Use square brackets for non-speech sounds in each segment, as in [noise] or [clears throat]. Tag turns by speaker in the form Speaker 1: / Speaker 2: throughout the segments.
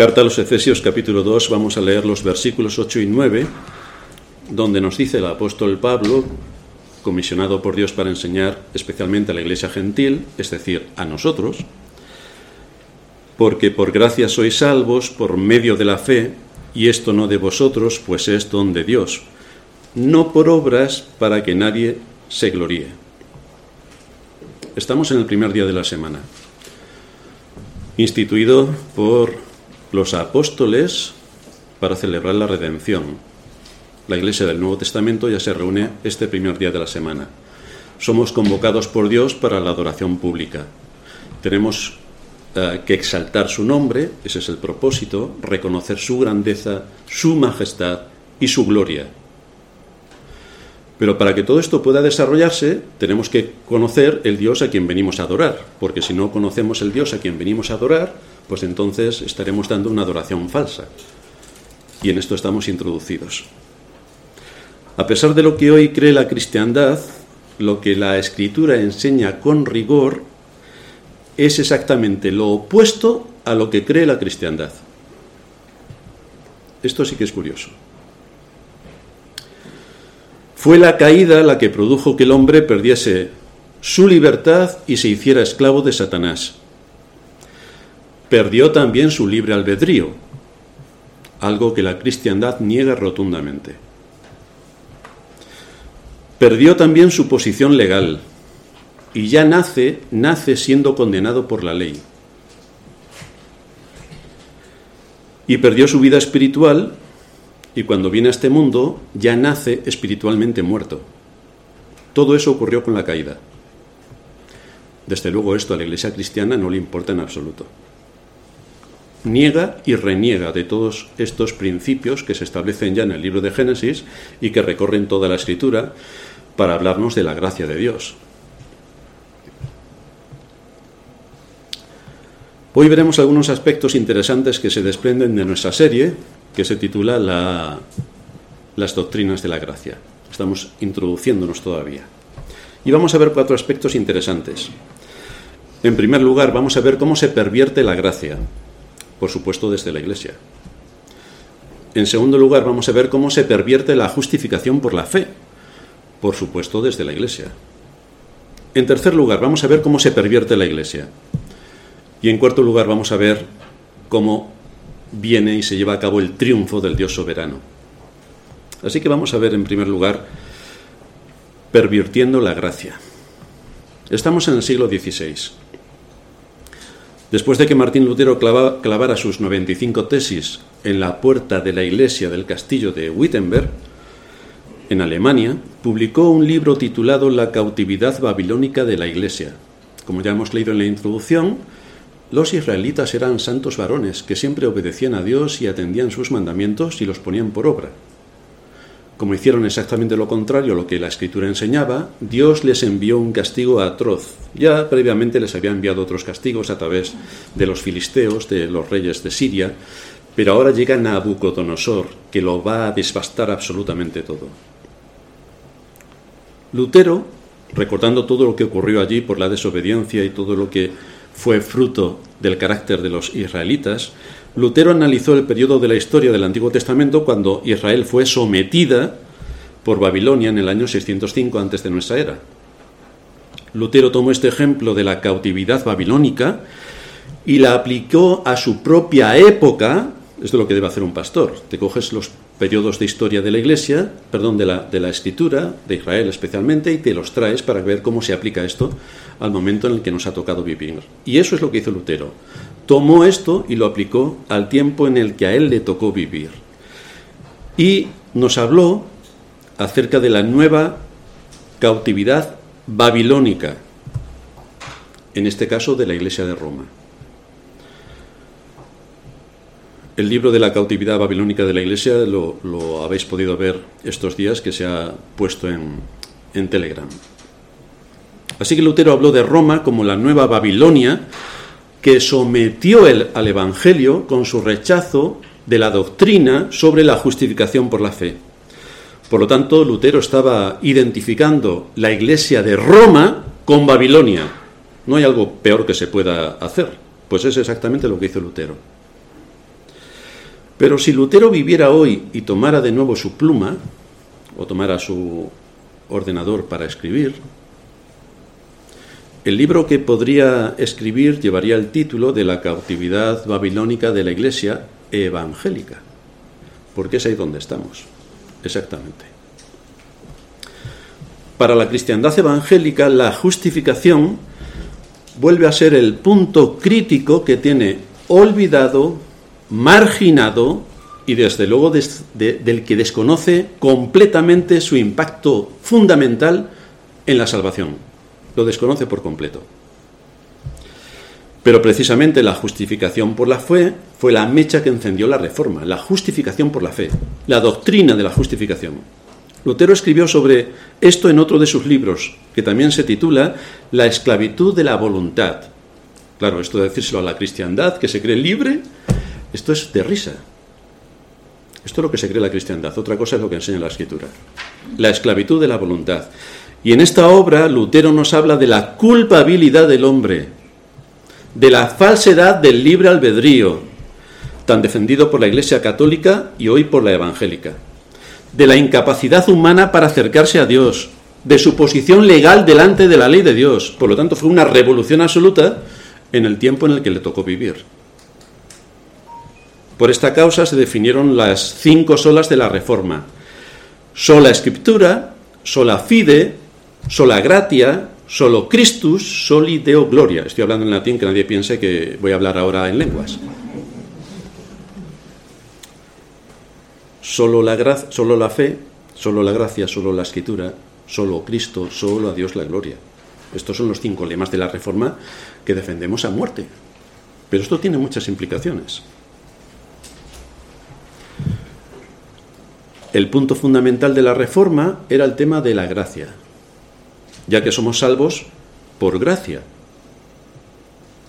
Speaker 1: Carta a los Efesios capítulo 2, vamos a leer los versículos 8 y 9, donde nos dice el apóstol Pablo, comisionado por Dios para enseñar especialmente a la iglesia gentil, es decir, a nosotros, porque por gracia sois salvos por medio de la fe, y esto no de vosotros, pues es don de Dios, no por obras para que nadie se gloríe. Estamos en el primer día de la semana, instituido por los apóstoles para celebrar la redención. La iglesia del Nuevo Testamento ya se reúne este primer día de la semana. Somos convocados por Dios para la adoración pública. Tenemos eh, que exaltar su nombre, ese es el propósito, reconocer su grandeza, su majestad y su gloria. Pero para que todo esto pueda desarrollarse, tenemos que conocer el Dios a quien venimos a adorar, porque si no conocemos el Dios a quien venimos a adorar, pues entonces estaremos dando una adoración falsa. Y en esto estamos introducidos. A pesar de lo que hoy cree la cristiandad, lo que la escritura enseña con rigor es exactamente lo opuesto a lo que cree la cristiandad. Esto sí que es curioso. Fue la caída la que produjo que el hombre perdiese su libertad y se hiciera esclavo de Satanás. Perdió también su libre albedrío, algo que la cristiandad niega rotundamente. Perdió también su posición legal y ya nace, nace siendo condenado por la ley. Y perdió su vida espiritual y cuando viene a este mundo ya nace espiritualmente muerto. Todo eso ocurrió con la caída. Desde luego esto a la iglesia cristiana no le importa en absoluto. Niega y reniega de todos estos principios que se establecen ya en el libro de Génesis y que recorren toda la escritura para hablarnos de la gracia de Dios. Hoy veremos algunos aspectos interesantes que se desprenden de nuestra serie que se titula Las doctrinas de la gracia. Estamos introduciéndonos todavía. Y vamos a ver cuatro aspectos interesantes. En primer lugar, vamos a ver cómo se pervierte la gracia, por supuesto desde la Iglesia. En segundo lugar, vamos a ver cómo se pervierte la justificación por la fe, por supuesto desde la Iglesia. En tercer lugar, vamos a ver cómo se pervierte la Iglesia. Y en cuarto lugar, vamos a ver cómo viene y se lleva a cabo el triunfo del Dios soberano. Así que vamos a ver en primer lugar pervirtiendo la gracia. Estamos en el siglo XVI. Después de que Martín Lutero clavara sus 95 tesis en la puerta de la iglesia del castillo de Wittenberg, en Alemania, publicó un libro titulado La cautividad babilónica de la iglesia. Como ya hemos leído en la introducción, los israelitas eran santos varones que siempre obedecían a Dios y atendían sus mandamientos y los ponían por obra. Como hicieron exactamente lo contrario a lo que la escritura enseñaba, Dios les envió un castigo atroz. Ya previamente les había enviado otros castigos a través de los filisteos, de los reyes de Siria, pero ahora llega Nabucodonosor, que lo va a desbastar absolutamente todo. Lutero, recordando todo lo que ocurrió allí por la desobediencia y todo lo que fue fruto del carácter de los israelitas, Lutero analizó el periodo de la historia del Antiguo Testamento cuando Israel fue sometida por Babilonia en el año 605 antes de nuestra era. Lutero tomó este ejemplo de la cautividad babilónica y la aplicó a su propia época, es lo que debe hacer un pastor. Te coges los periodos de historia de la Iglesia, perdón, de la, de la Escritura, de Israel especialmente, y te los traes para ver cómo se aplica esto al momento en el que nos ha tocado vivir. Y eso es lo que hizo Lutero. Tomó esto y lo aplicó al tiempo en el que a él le tocó vivir. Y nos habló acerca de la nueva cautividad babilónica, en este caso de la Iglesia de Roma. El libro de la cautividad babilónica de la Iglesia lo, habéis podido ver estos días que se ha puesto en, en Telegram. Así que Lutero habló de Roma como la nueva Babilonia que sometió el, al Evangelio con su rechazo de la doctrina sobre la justificación por la fe. Por lo tanto, Lutero estaba identificando la iglesia de Roma con Babilonia. No hay algo peor que se pueda hacer. Pues es exactamente lo que hizo Lutero. Pero si Lutero viviera hoy y tomara de nuevo su pluma, o tomara su ordenador para escribir, el libro que podría escribir llevaría el título de la cautividad babilónica de la Iglesia evangélica, porque es ahí donde estamos, exactamente. Para la cristiandad evangélica, la justificación vuelve a ser el punto crítico que tiene olvidado, marginado y desde luego del que desconoce completamente su impacto fundamental en la salvación. Lo desconoce por completo. Pero precisamente la justificación por la fe fue la mecha que encendió la reforma, la justificación por la fe, la doctrina de la justificación. Lutero escribió sobre esto en otro de sus libros, que también se titula La esclavitud de la voluntad. Claro, esto de decírselo a la cristiandad, que se cree libre, esto es de risa. Esto es lo que se cree la cristiandad, otra cosa es lo que enseña la escritura. La esclavitud de la voluntad. Y en esta obra Lutero nos habla de la culpabilidad del hombre, de la falsedad del libre albedrío, tan defendido por la Iglesia católica y hoy por la evangélica de la incapacidad humana para acercarse a Dios, de su posición legal delante de la ley de Dios. Por lo tanto, fue una revolución absoluta en el tiempo en el que le tocó vivir. Por esta causa se definieron las cinco solas de la Reforma. Sola escritura, sola fide, sola gratia, solo Christus, soli Deo gloria. Estoy hablando en latín, que nadie piense que voy a hablar ahora en lenguas. Solo la, solo la fe, solo la gracia, solo la escritura, solo Cristo, solo a Dios la gloria. Estos son los cinco lemas de la Reforma que defendemos a muerte. Pero esto tiene muchas implicaciones. El punto fundamental de la Reforma era el tema de la gracia, ya que somos salvos por gracia,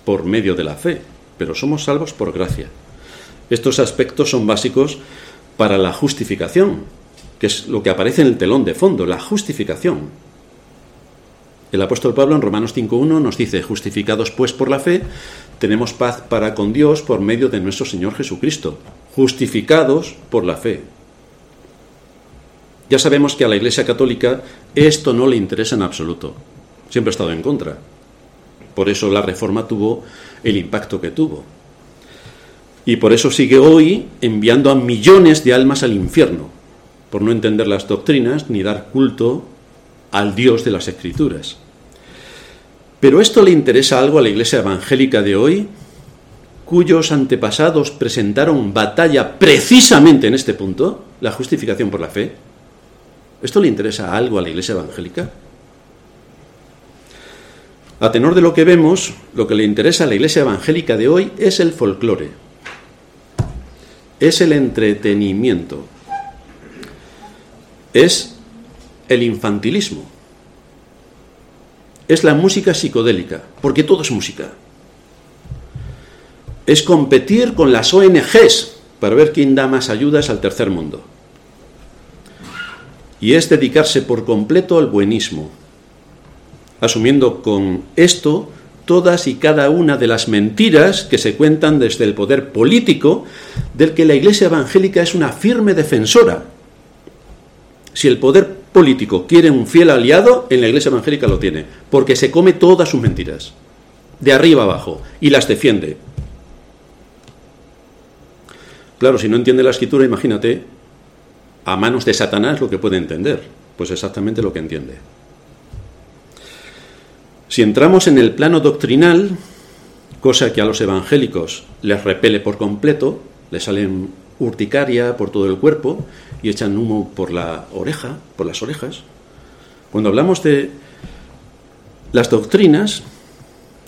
Speaker 1: por medio de la fe, pero somos salvos por gracia. Estos aspectos son básicos para la justificación, que es lo que aparece en el telón de fondo, la justificación. El apóstol Pablo en Romanos 5.1 nos dice, justificados pues por la fe, tenemos paz para con Dios por medio de nuestro Señor Jesucristo, justificados por la fe. Ya sabemos que a la Iglesia Católica esto no le interesa en absoluto, siempre ha estado en contra. Por eso la reforma tuvo el impacto que tuvo. Y por eso sigue hoy enviando a millones de almas al infierno, por no entender las doctrinas ni dar culto al Dios de las Escrituras. Pero esto le interesa algo a la Iglesia evangélica de hoy, cuyos antepasados presentaron batalla precisamente en este punto, la justificación por la fe. ¿Esto le interesa algo a la Iglesia evangélica? A tenor de lo que vemos, lo que le interesa a la Iglesia evangélica de hoy es el folclore es el entretenimiento, es el infantilismo, es la música psicodélica, porque todo es música. Es competir con las ONGs para ver quién da más ayudas al tercer mundo. Y es dedicarse por completo al buenismo, asumiendo con esto todas y cada una de las mentiras que se cuentan desde el poder político del que la Iglesia evangélica es una firme defensora. Si el poder político quiere un fiel aliado, en la Iglesia evangélica lo tiene, porque se come todas sus mentiras, de arriba abajo, y las defiende. Claro, si no entiende la escritura, imagínate a manos de Satanás lo que puede entender, pues exactamente lo que entiende. Si entramos en el plano doctrinal, cosa que a los evangélicos les repele por completo, les salen urticaria por todo el cuerpo y echan humo por la oreja, por las orejas. Cuando hablamos de las doctrinas,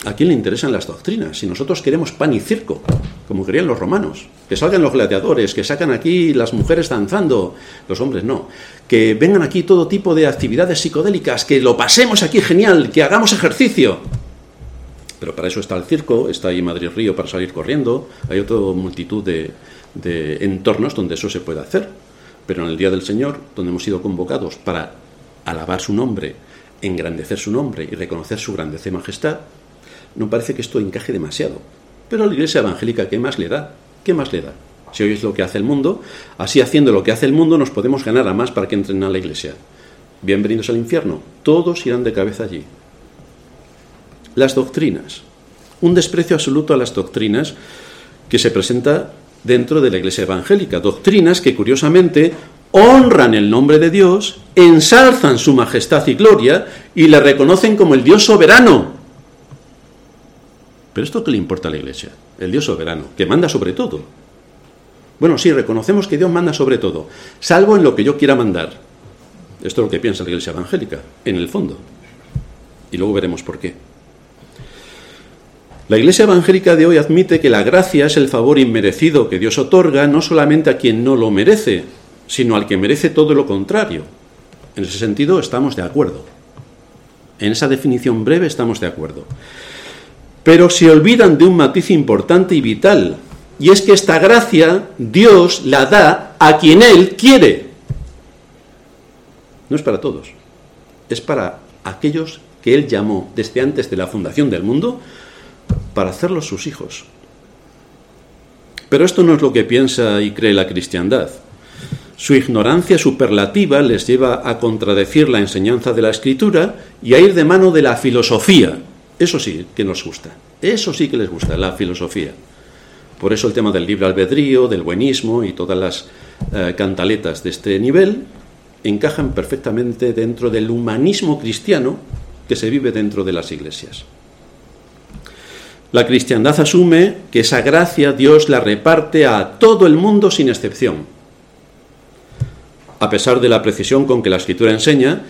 Speaker 1: ¿a quién le interesan las doctrinas? Si nosotros queremos pan y circo, como querían los romanos, que salgan los gladiadores, que sacan aquí las mujeres danzando, los hombres no, que vengan aquí todo tipo de actividades psicodélicas, que lo pasemos aquí genial, que hagamos ejercicio. Pero para eso está el circo, está ahí Madrid Río para salir corriendo, hay otra multitud de, entornos donde eso se puede hacer. Pero en el Día del Señor, donde hemos sido convocados para alabar su nombre, engrandecer su nombre y reconocer su grandeza y majestad, no parece que esto encaje demasiado. Pero a la iglesia evangélica, ¿qué más le da? ¿Qué más le da? Si oís lo que hace el mundo, así haciendo lo que hace el mundo nos podemos ganar a más para que entren a la iglesia. Bienvenidos al infierno. Todos irán de cabeza allí. Las doctrinas. Un desprecio absoluto a las doctrinas que se presenta dentro de la iglesia evangélica. Doctrinas que curiosamente honran el nombre de Dios, ensalzan su majestad y gloria y le reconocen como el Dios soberano. Pero esto qué le importa a la iglesia, el Dios soberano, que manda sobre todo. Bueno, sí, reconocemos que Dios manda sobre todo, salvo en lo que yo quiera mandar. Esto es lo que piensa la iglesia evangélica, en el fondo. Y luego veremos por qué. La Iglesia evangélica de hoy admite que la gracia es el favor inmerecido que Dios otorga no solamente a quien no lo merece, sino al que merece todo lo contrario. En ese sentido estamos de acuerdo. En esa definición breve estamos de acuerdo. Pero se olvidan de un matiz importante y vital, y es que esta gracia Dios la da a quien Él quiere. No es para todos, es para aquellos que Él llamó desde antes de la fundación del mundo para hacerlos sus hijos. Pero esto no es lo que piensa y cree la cristiandad. Su ignorancia superlativa les lleva a contradecir la enseñanza de la escritura y a ir de mano de la filosofía. Eso sí que nos gusta. Eso sí que les gusta, la filosofía. Por eso el tema del libre albedrío, del buenismo y todas las eh, cantaletas de este nivel encajan perfectamente dentro del humanismo cristiano que se vive dentro de las iglesias. La cristiandad asume que esa gracia Dios la reparte a todo el mundo sin excepción a pesar de la precisión con que la Escritura enseña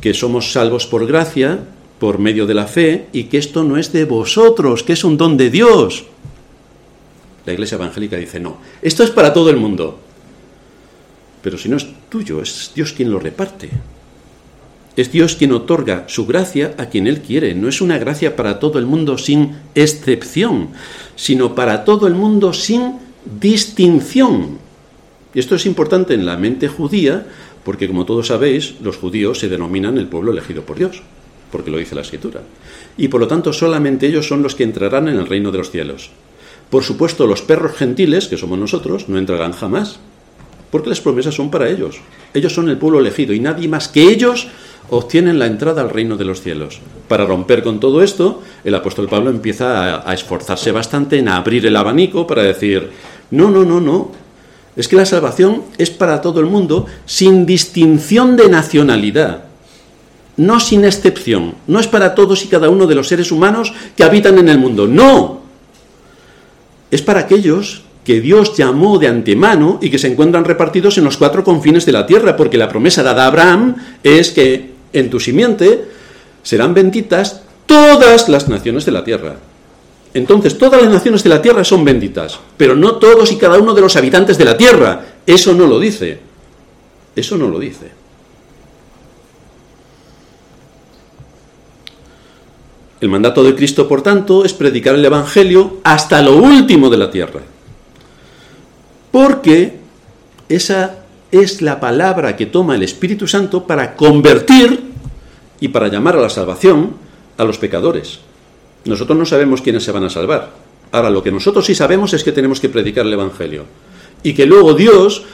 Speaker 1: que somos salvos por gracia, por medio de la fe, y que esto no es de vosotros, que es un don de Dios. La Iglesia Evangélica dice, no, esto es para todo el mundo. Pero si no es tuyo, es Dios quien lo reparte. Es Dios quien otorga su gracia a quien Él quiere. No es una gracia para todo el mundo sin excepción, sino para todo el mundo sin distinción. Y esto es importante en la mente judía porque, como todos sabéis, los judíos se denominan el pueblo elegido por Dios, porque lo dice la Escritura. Y por lo tanto solamente ellos son los que entrarán en el reino de los cielos. Por supuesto, los perros gentiles, que somos nosotros, no entrarán jamás, porque las promesas son para ellos. Ellos son el pueblo elegido y nadie más que ellos obtienen la entrada al reino de los cielos. Para romper con todo esto, el apóstol Pablo empieza a, a esforzarse bastante en abrir el abanico para decir, no, no, no, no, es que la salvación es para todo el mundo sin distinción de nacionalidad, no sin excepción. No es para todos y cada uno de los seres humanos que habitan en el mundo, no. Es para aquellos que Dios llamó de antemano y que se encuentran repartidos en los cuatro confines de la tierra, porque la promesa dada a Abraham es que en tu simiente serán benditas todas las naciones de la tierra. Entonces todas las naciones de la tierra son benditas, pero no todos y cada uno de los habitantes de la tierra. Eso no lo dice. Eso no lo dice. El mandato de Cristo, por tanto, es predicar el Evangelio hasta lo último de la tierra. Porque esa es la palabra que toma el Espíritu Santo para convertir y para llamar a la salvación a los pecadores. Nosotros no sabemos quiénes se van a salvar. Ahora, lo que nosotros sí sabemos es que tenemos que predicar el Evangelio. Y que luego Dios,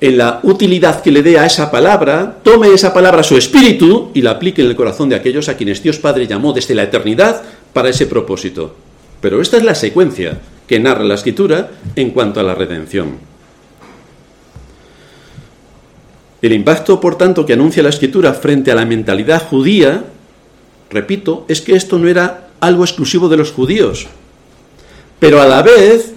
Speaker 1: en la utilidad que le dé a esa palabra, tome esa palabra su espíritu y la aplique en el corazón de aquellos a quienes Dios Padre llamó desde la eternidad para ese propósito. Pero esta es la secuencia que narra la Escritura en cuanto a la redención. El impacto, por tanto, que anuncia la Escritura frente a la mentalidad judía, repito, es que esto no era algo exclusivo de los judíos. Pero a la vez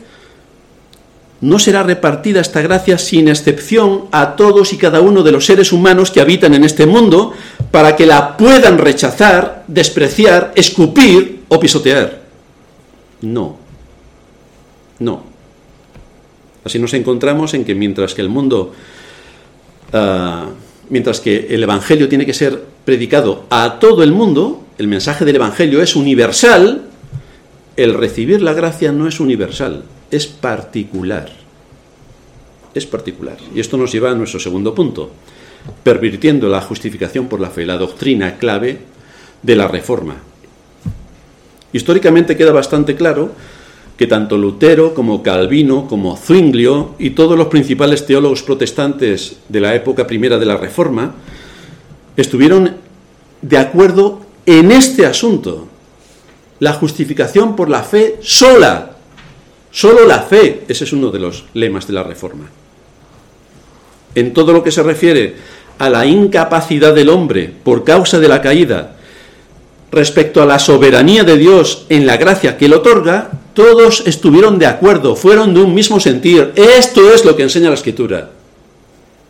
Speaker 1: no será repartida esta gracia sin excepción a todos y cada uno de los seres humanos que habitan en este mundo para que la puedan rechazar, despreciar, escupir o pisotear. No. No. Así nos encontramos en que mientras que el mundo, ah, mientras que el Evangelio tiene que ser predicado a todo el mundo, el mensaje del Evangelio es universal, el recibir la gracia no es universal, es particular. Es particular. Y esto nos lleva a nuestro segundo punto, pervirtiendo la justificación por la fe, la doctrina clave de la reforma. Históricamente queda bastante claro que tanto Lutero como Calvino, como Zwinglio y todos los principales teólogos protestantes de la época primera de la Reforma estuvieron de acuerdo en este asunto. La justificación por la fe sola. Solo la fe. Ese es uno de los lemas de la Reforma. En todo lo que se refiere a la incapacidad del hombre por causa de la caída respecto a la soberanía de Dios en la gracia que le otorga, todos estuvieron de acuerdo, fueron de un mismo sentir. Esto es lo que enseña la escritura.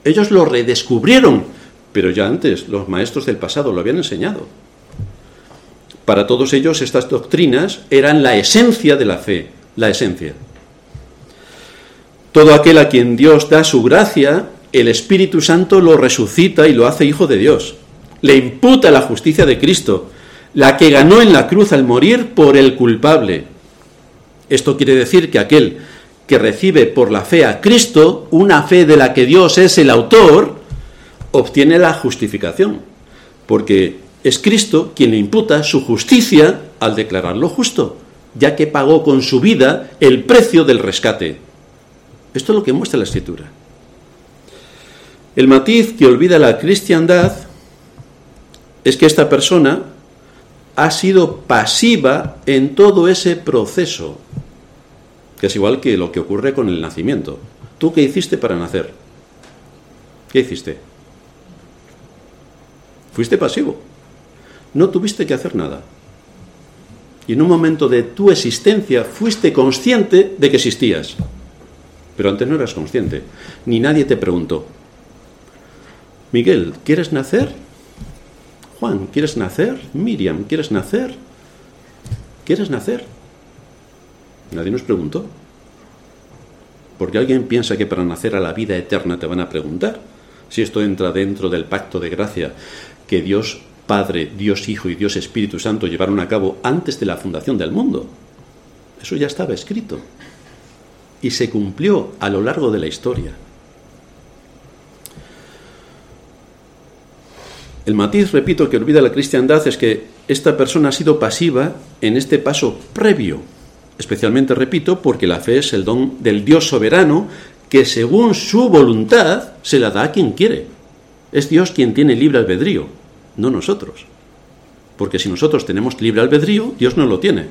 Speaker 1: Ellos lo redescubrieron, pero ya antes los maestros del pasado lo habían enseñado. Para todos ellos estas doctrinas eran la esencia de la fe, la esencia. Todo aquel a quien Dios da su gracia, el Espíritu Santo lo resucita y lo hace hijo de Dios. Le imputa la justicia de Cristo, la que ganó en la cruz al morir por el culpable. Esto quiere decir que aquel que recibe por la fe a Cristo, una fe de la que Dios es el autor, obtiene la justificación, porque es Cristo quien le imputa su justicia al declararlo justo, ya que pagó con su vida el precio del rescate. Esto es lo que muestra la escritura. El matiz que olvida la cristiandad es que esta persona ha sido pasiva en todo ese proceso, que es igual que lo que ocurre con el nacimiento. ¿Tú qué hiciste para nacer? ¿Qué hiciste? Fuiste pasivo. No tuviste que hacer nada. Y en un momento de tu existencia fuiste consciente de que existías. Pero antes no eras consciente. Ni nadie te preguntó. Miguel, ¿quieres nacer? Juan, ¿quieres nacer? Miriam, ¿quieres nacer? ¿Quieres nacer? Nadie nos preguntó. Porque alguien piensa que para nacer a la vida eterna te van a preguntar si esto entra dentro del pacto de gracia que Dios Padre, Dios Hijo y Dios Espíritu Santo llevaron a cabo antes de la fundación del mundo. Eso ya estaba escrito y se cumplió a lo largo de la historia. El matiz, repito, que olvida la cristiandad es que esta persona ha sido pasiva en este paso previo, especialmente, repito, porque la fe es el don del Dios soberano que según su voluntad se la da a quien quiere. Es Dios quien tiene libre albedrío, no nosotros. Porque si nosotros tenemos libre albedrío, Dios no lo tiene.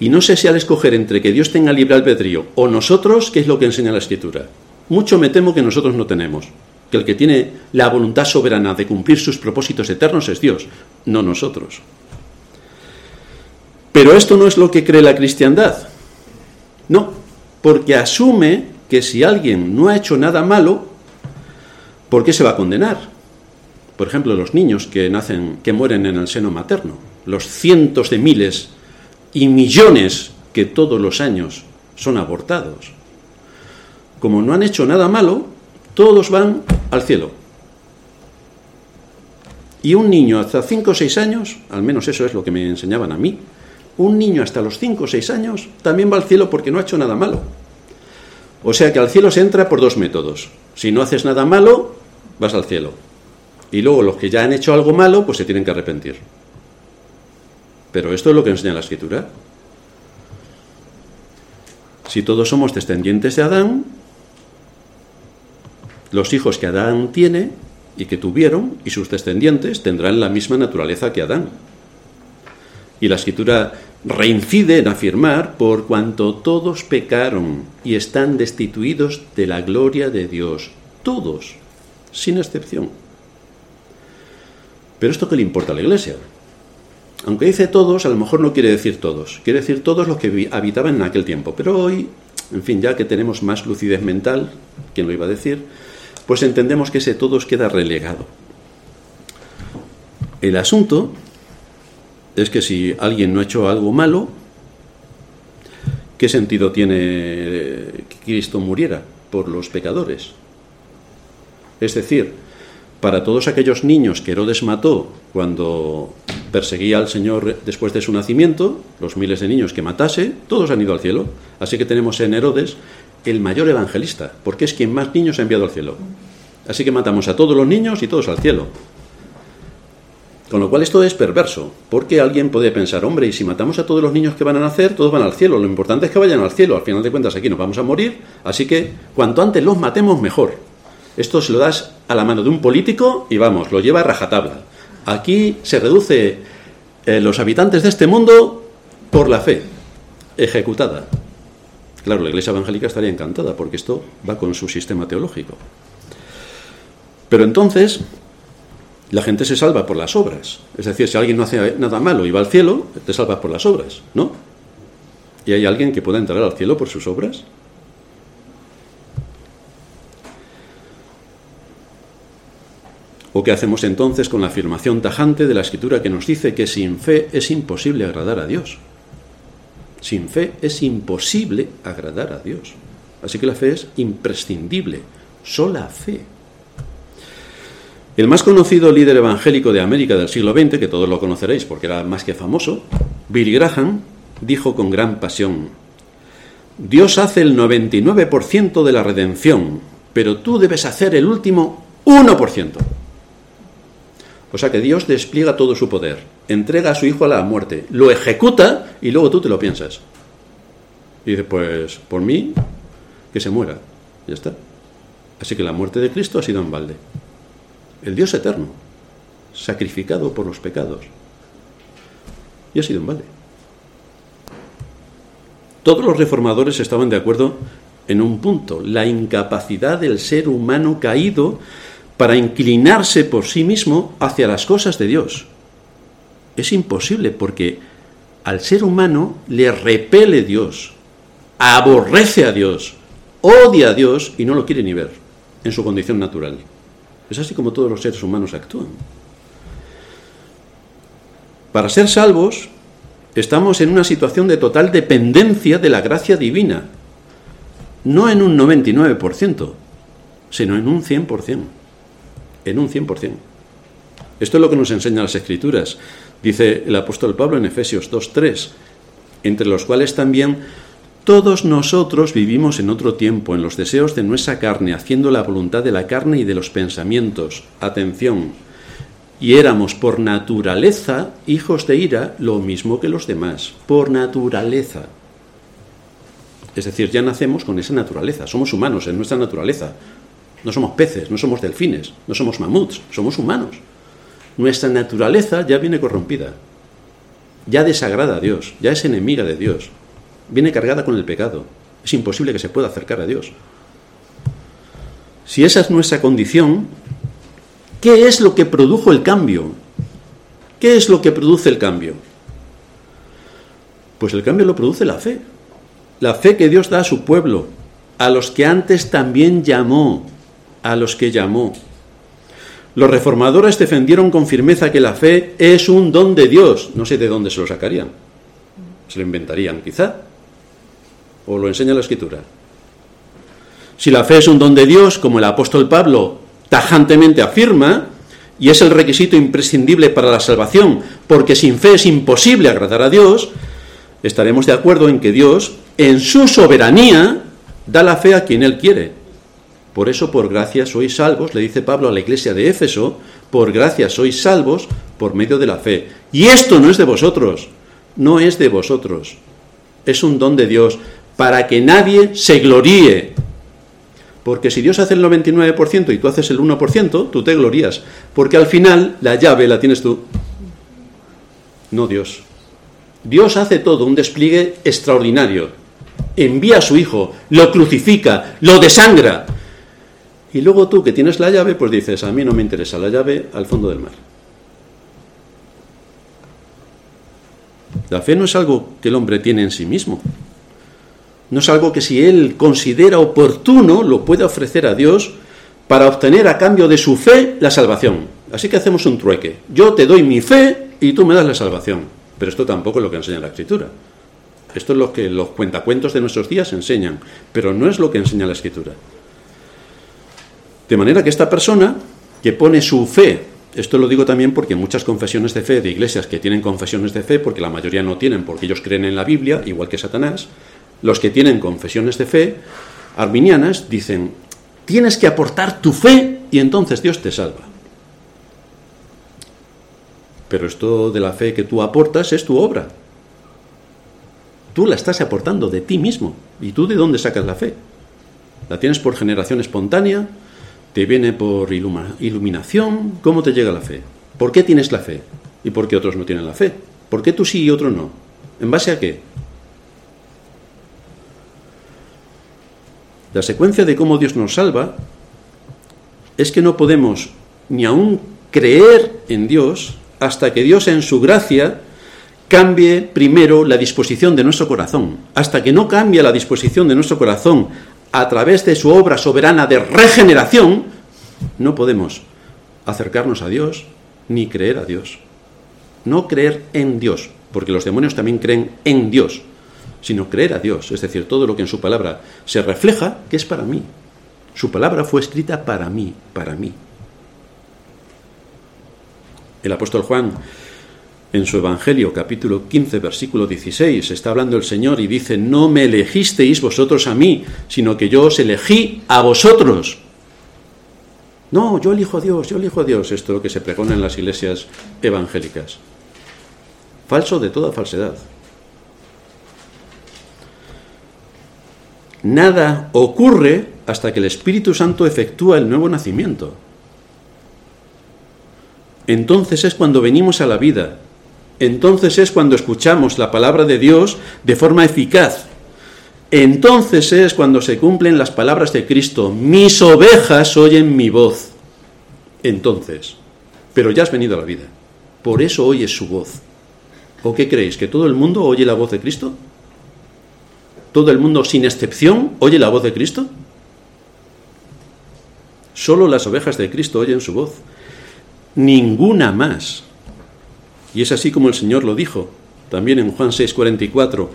Speaker 1: Y no sé si al escoger entre que Dios tenga libre albedrío o nosotros, ¿qué es lo que enseña la Escritura? Mucho me temo que nosotros no tenemos que el que tiene la voluntad soberana de cumplir sus propósitos eternos es Dios, no nosotros. Pero esto no es lo que cree la cristiandad. No, porque asume que si alguien no ha hecho nada malo, ¿por qué se va a condenar? Por ejemplo, los niños que nacen, que mueren en el seno materno, los cientos de miles y millones que todos los años son abortados. Como no han hecho nada malo, todos van al cielo. Y un niño hasta 5 o 6 años, al menos eso es lo que me enseñaban a mí, un niño hasta los 5 o 6 años también va al cielo porque no ha hecho nada malo. O sea que al cielo se entra por dos métodos. Si no haces nada malo, vas al cielo. Y luego los que ya han hecho algo malo, pues se tienen que arrepentir. Pero esto es lo que enseña la escritura. Si todos somos descendientes de Adán, los hijos que Adán tiene y que tuvieron y sus descendientes tendrán la misma naturaleza que Adán. Y la escritura reincide en afirmar, por cuanto todos pecaron y están destituidos de la gloria de Dios, todos, sin excepción. Pero esto qué le importa a la iglesia? Aunque dice todos, a lo mejor no quiere decir todos, quiere decir todos los que habitaban en aquel tiempo. Pero hoy, en fin, ya que tenemos más lucidez mental, ¿quién lo iba a decir? pues entendemos que ese todos queda relegado. El asunto es que si alguien no ha hecho algo malo, ¿qué sentido tiene que Cristo muriera por los pecadores? Es decir, para todos aquellos niños que Herodes mató cuando perseguía al Señor después de su nacimiento, los miles de niños que matase, todos han ido al cielo. Así que tenemos en Herodes el mayor evangelista, porque es quien más niños ha enviado al cielo. Así que matamos a todos los niños y todos al cielo. Con lo cual esto es perverso, porque alguien puede pensar, hombre, y si matamos a todos los niños que van a nacer, todos van al cielo, lo importante es que vayan al cielo, al final de cuentas aquí nos vamos a morir, así que cuanto antes los matemos mejor. Esto se lo das a la mano de un político y vamos, lo lleva a rajatabla. Aquí se reduce eh, los habitantes de este mundo por la fe, ejecutada. Claro, la Iglesia Evangélica estaría encantada porque esto va con su sistema teológico. Pero entonces, la gente se salva por las obras. Es decir, si alguien no hace nada malo y va al cielo, te salvas por las obras, ¿no? ¿Y hay alguien que pueda entrar al cielo por sus obras? ¿O qué hacemos entonces con la afirmación tajante de la Escritura que nos dice que sin fe es imposible agradar a Dios? Sin fe es imposible agradar a Dios. Así que la fe es imprescindible, sola fe. El más conocido líder evangélico de América del siglo XX, que todos lo conoceréis porque era más que famoso, Billy Graham, dijo con gran pasión, Dios hace el 99% de la redención, pero tú debes hacer el último 1%. O sea que Dios despliega todo su poder, entrega a su hijo a la muerte, lo ejecuta y luego tú te lo piensas. Y dices, pues por mí, que se muera. Ya está. Así que la muerte de Cristo ha sido en balde el Dios eterno, sacrificado por los pecados. Y ha sido en vale. Todos los reformadores estaban de acuerdo en un punto, la incapacidad del ser humano caído para inclinarse por sí mismo hacia las cosas de Dios. Es imposible porque al ser humano le repele Dios, aborrece a Dios, odia a Dios y no lo quiere ni ver en su condición natural. Es así como todos los seres humanos actúan. Para ser salvos, estamos en una situación de total dependencia de la gracia divina. No en un 99%, sino en un 100%. En un 100%. Esto es lo que nos enseñan las Escrituras. Dice el apóstol Pablo en Efesios 2.3, entre los cuales también todos nosotros vivimos en otro tiempo, en los deseos de nuestra carne, haciendo la voluntad de la carne y de los pensamientos. Atención. Y éramos por naturaleza hijos de ira, lo mismo que los demás. Por naturaleza. Es decir, ya nacemos con esa naturaleza. Somos humanos en nuestra naturaleza. No somos peces, no somos delfines, no somos mamuts, somos humanos. Nuestra naturaleza ya viene corrompida. Ya desagrada a Dios, ya es enemiga de Dios viene cargada con el pecado. Es imposible que se pueda acercar a Dios. Si esa es nuestra condición, ¿qué es lo que produjo el cambio? ¿Qué es lo que produce el cambio? Pues el cambio lo produce la fe. La fe que Dios da a su pueblo, a los que antes también llamó, a los que llamó. Los reformadores defendieron con firmeza que la fe es un don de Dios. No sé de dónde se lo sacarían. Se lo inventarían, quizá o lo enseña la escritura. Si la fe es un don de Dios, como el apóstol Pablo tajantemente afirma, y es el requisito imprescindible para la salvación, porque sin fe es imposible agradar a Dios, estaremos de acuerdo en que Dios, en su soberanía, da la fe a quien Él quiere. Por eso, por gracia sois salvos, le dice Pablo a la iglesia de Éfeso, por gracia sois salvos por medio de la fe. Y esto no es de vosotros, no es de vosotros, es un don de Dios, para que nadie se gloríe. Porque si Dios hace el 99% y tú haces el 1%, tú te glorías. Porque al final la llave la tienes tú. No Dios. Dios hace todo, un despliegue extraordinario. Envía a su Hijo, lo crucifica, lo desangra. Y luego tú que tienes la llave, pues dices, a mí no me interesa la llave al fondo del mar. La fe no es algo que el hombre tiene en sí mismo. No es algo que si él considera oportuno lo puede ofrecer a Dios para obtener a cambio de su fe la salvación. Así que hacemos un trueque. Yo te doy mi fe y tú me das la salvación. Pero esto tampoco es lo que enseña la Escritura. Esto es lo que los cuentacuentos de nuestros días enseñan, pero no es lo que enseña la Escritura. De manera que esta persona que pone su fe, esto lo digo también porque muchas confesiones de fe de iglesias que tienen confesiones de fe, porque la mayoría no tienen, porque ellos creen en la Biblia, igual que Satanás, los que tienen confesiones de fe arminianas dicen, tienes que aportar tu fe y entonces Dios te salva. Pero esto de la fe que tú aportas es tu obra. Tú la estás aportando de ti mismo. ¿Y tú de dónde sacas la fe? ¿La tienes por generación espontánea? ¿Te viene por iluminación? ¿Cómo te llega la fe? ¿Por qué tienes la fe? ¿Y por qué otros no tienen la fe? ¿Por qué tú sí y otro no? ¿En base a qué? La secuencia de cómo Dios nos salva es que no podemos ni aún creer en Dios hasta que Dios en su gracia cambie primero la disposición de nuestro corazón. Hasta que no cambie la disposición de nuestro corazón a través de su obra soberana de regeneración, no podemos acercarnos a Dios ni creer a Dios. No creer en Dios, porque los demonios también creen en Dios, sino creer a Dios, es decir, todo lo que en su palabra se refleja, que es para mí. Su palabra fue escrita para mí, para mí. El apóstol Juan, en su Evangelio capítulo 15, versículo 16, está hablando el Señor y dice, no me elegisteis vosotros a mí, sino que yo os elegí a vosotros. No, yo elijo a Dios, yo elijo a Dios. Esto es lo que se pregona en las iglesias evangélicas. Falso de toda falsedad. Nada ocurre hasta que el Espíritu Santo efectúa el nuevo nacimiento. Entonces es cuando venimos a la vida. Entonces es cuando escuchamos la palabra de Dios de forma eficaz. Entonces es cuando se cumplen las palabras de Cristo. Mis ovejas oyen mi voz. Entonces. Pero ya has venido a la vida. Por eso oyes su voz. ¿O qué creéis? ¿Que todo el mundo oye la voz de Cristo? ¿Todo el mundo sin excepción oye la voz de Cristo? Solo las ovejas de Cristo oyen su voz ninguna más. Y es así como el Señor lo dijo, también en Juan 6:44,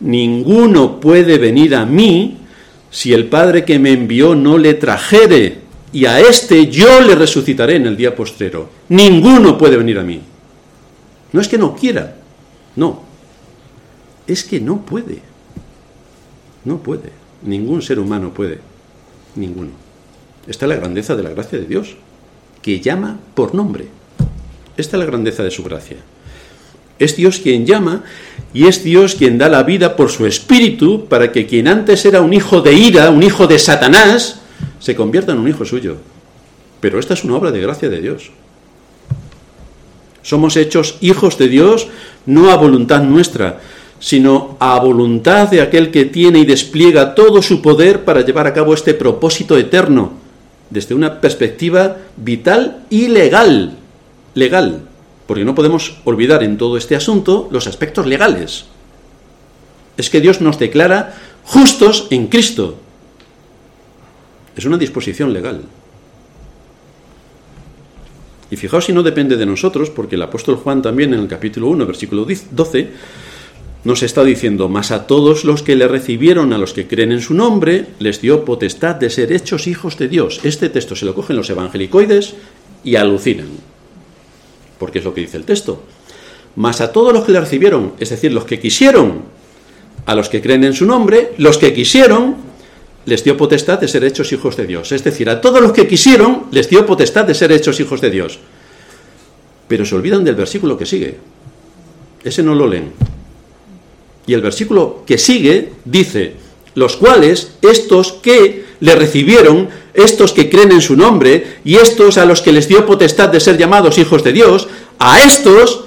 Speaker 1: ninguno puede venir a mí si el Padre que me envió no le trajere, y a éste yo le resucitaré en el día postrero. Ninguno puede venir a mí. No es que no quiera, no, es que no puede. No puede. Ningún ser humano puede. Ninguno. Está la grandeza de la gracia de Dios que llama por nombre. Esta es la grandeza de su gracia. Es Dios quien llama y es Dios quien da la vida por su espíritu para que quien antes era un hijo de ira, un hijo de Satanás, se convierta en un hijo suyo. Pero esta es una obra de gracia de Dios. Somos hechos hijos de Dios no a voluntad nuestra, sino a voluntad de aquel que tiene y despliega todo su poder para llevar a cabo este propósito eterno desde una perspectiva vital y legal. Legal, porque no podemos olvidar en todo este asunto los aspectos legales. Es que Dios nos declara justos en Cristo. Es una disposición legal. Y fijaos si no depende de nosotros, porque el apóstol Juan también en el capítulo 1, versículo 12, nos está diciendo, más a todos los que le recibieron, a los que creen en su nombre, les dio potestad de ser hechos hijos de Dios. Este texto se lo cogen los evangelicoides y alucinan, porque es lo que dice el texto. Más a todos los que le recibieron, es decir, los que quisieron, a los que creen en su nombre, los que quisieron, les dio potestad de ser hechos hijos de Dios. Es decir, a todos los que quisieron, les dio potestad de ser hechos hijos de Dios. Pero se olvidan del versículo que sigue. Ese no lo leen. Y el versículo que sigue dice, los cuales, estos que le recibieron, estos que creen en su nombre, y estos a los que les dio potestad de ser llamados hijos de Dios, a estos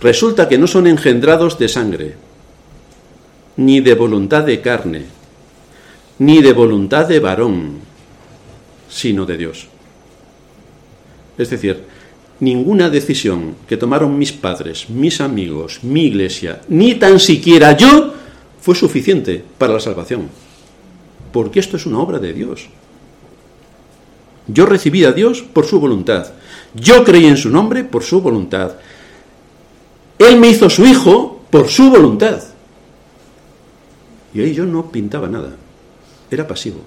Speaker 1: resulta que no son engendrados de sangre, ni de voluntad de carne, ni de voluntad de varón, sino de Dios. Es decir, ninguna decisión que tomaron mis padres, mis amigos, mi iglesia, ni tan siquiera yo, fue suficiente para la salvación. Porque esto es una obra de Dios. Yo recibí a Dios por su voluntad. Yo creí en su nombre por su voluntad. Él me hizo su hijo por su voluntad. Y ahí yo no pintaba nada. Era pasivo.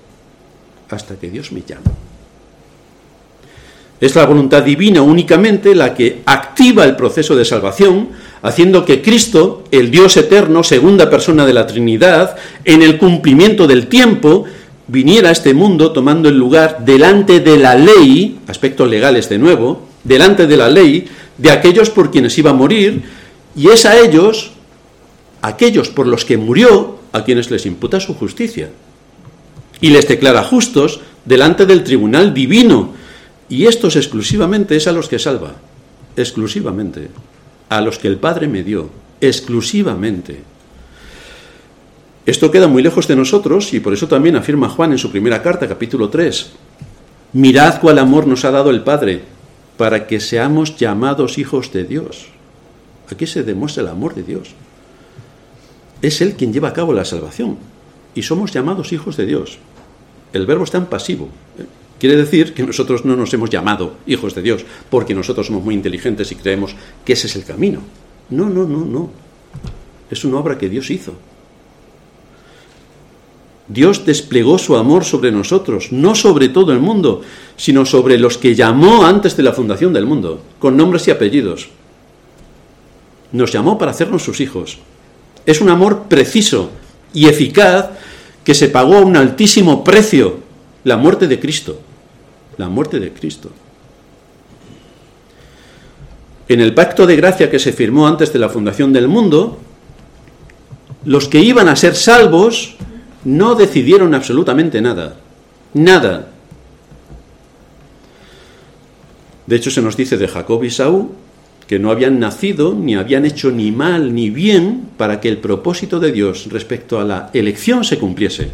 Speaker 1: Hasta que Dios me llamó. Es la voluntad divina únicamente la que activa el proceso de salvación, haciendo que Cristo, el Dios eterno, segunda persona de la Trinidad, en el cumplimiento del tiempo, viniera a este mundo tomando el lugar delante de la ley, aspectos legales de nuevo, delante de la ley, de aquellos por quienes iba a morir, y es a ellos, aquellos por los que murió, a quienes les imputa su justicia. Y les declara justos delante del tribunal divino. Y estos exclusivamente es a los que salva. Exclusivamente. A los que el Padre me dio. Exclusivamente. Esto queda muy lejos de nosotros y por eso también afirma Juan en su primera carta, capítulo 3. Mirad cuál amor nos ha dado el Padre para que seamos llamados hijos de Dios. Aquí se demuestra el amor de Dios. Es Él quien lleva a cabo la salvación y somos llamados hijos de Dios. El verbo está en pasivo. Quiere decir que nosotros no nos hemos llamado hijos de Dios porque nosotros somos muy inteligentes y creemos que ese es el camino. No, no, no, no. Es una obra que Dios hizo. Dios desplegó su amor sobre nosotros, no sobre todo el mundo, sino sobre los que llamó antes de la fundación del mundo, con nombres y apellidos. Nos llamó para hacernos sus hijos. Es un amor preciso y eficaz que se pagó a un altísimo precio, la muerte de Cristo. La muerte de Cristo. En el pacto de gracia que se firmó antes de la fundación del mundo, los que iban a ser salvos no decidieron absolutamente nada. Nada. De hecho, se nos dice de Jacob y Saúl que no habían nacido ni habían hecho ni mal ni bien para que el propósito de Dios respecto a la elección se cumpliese.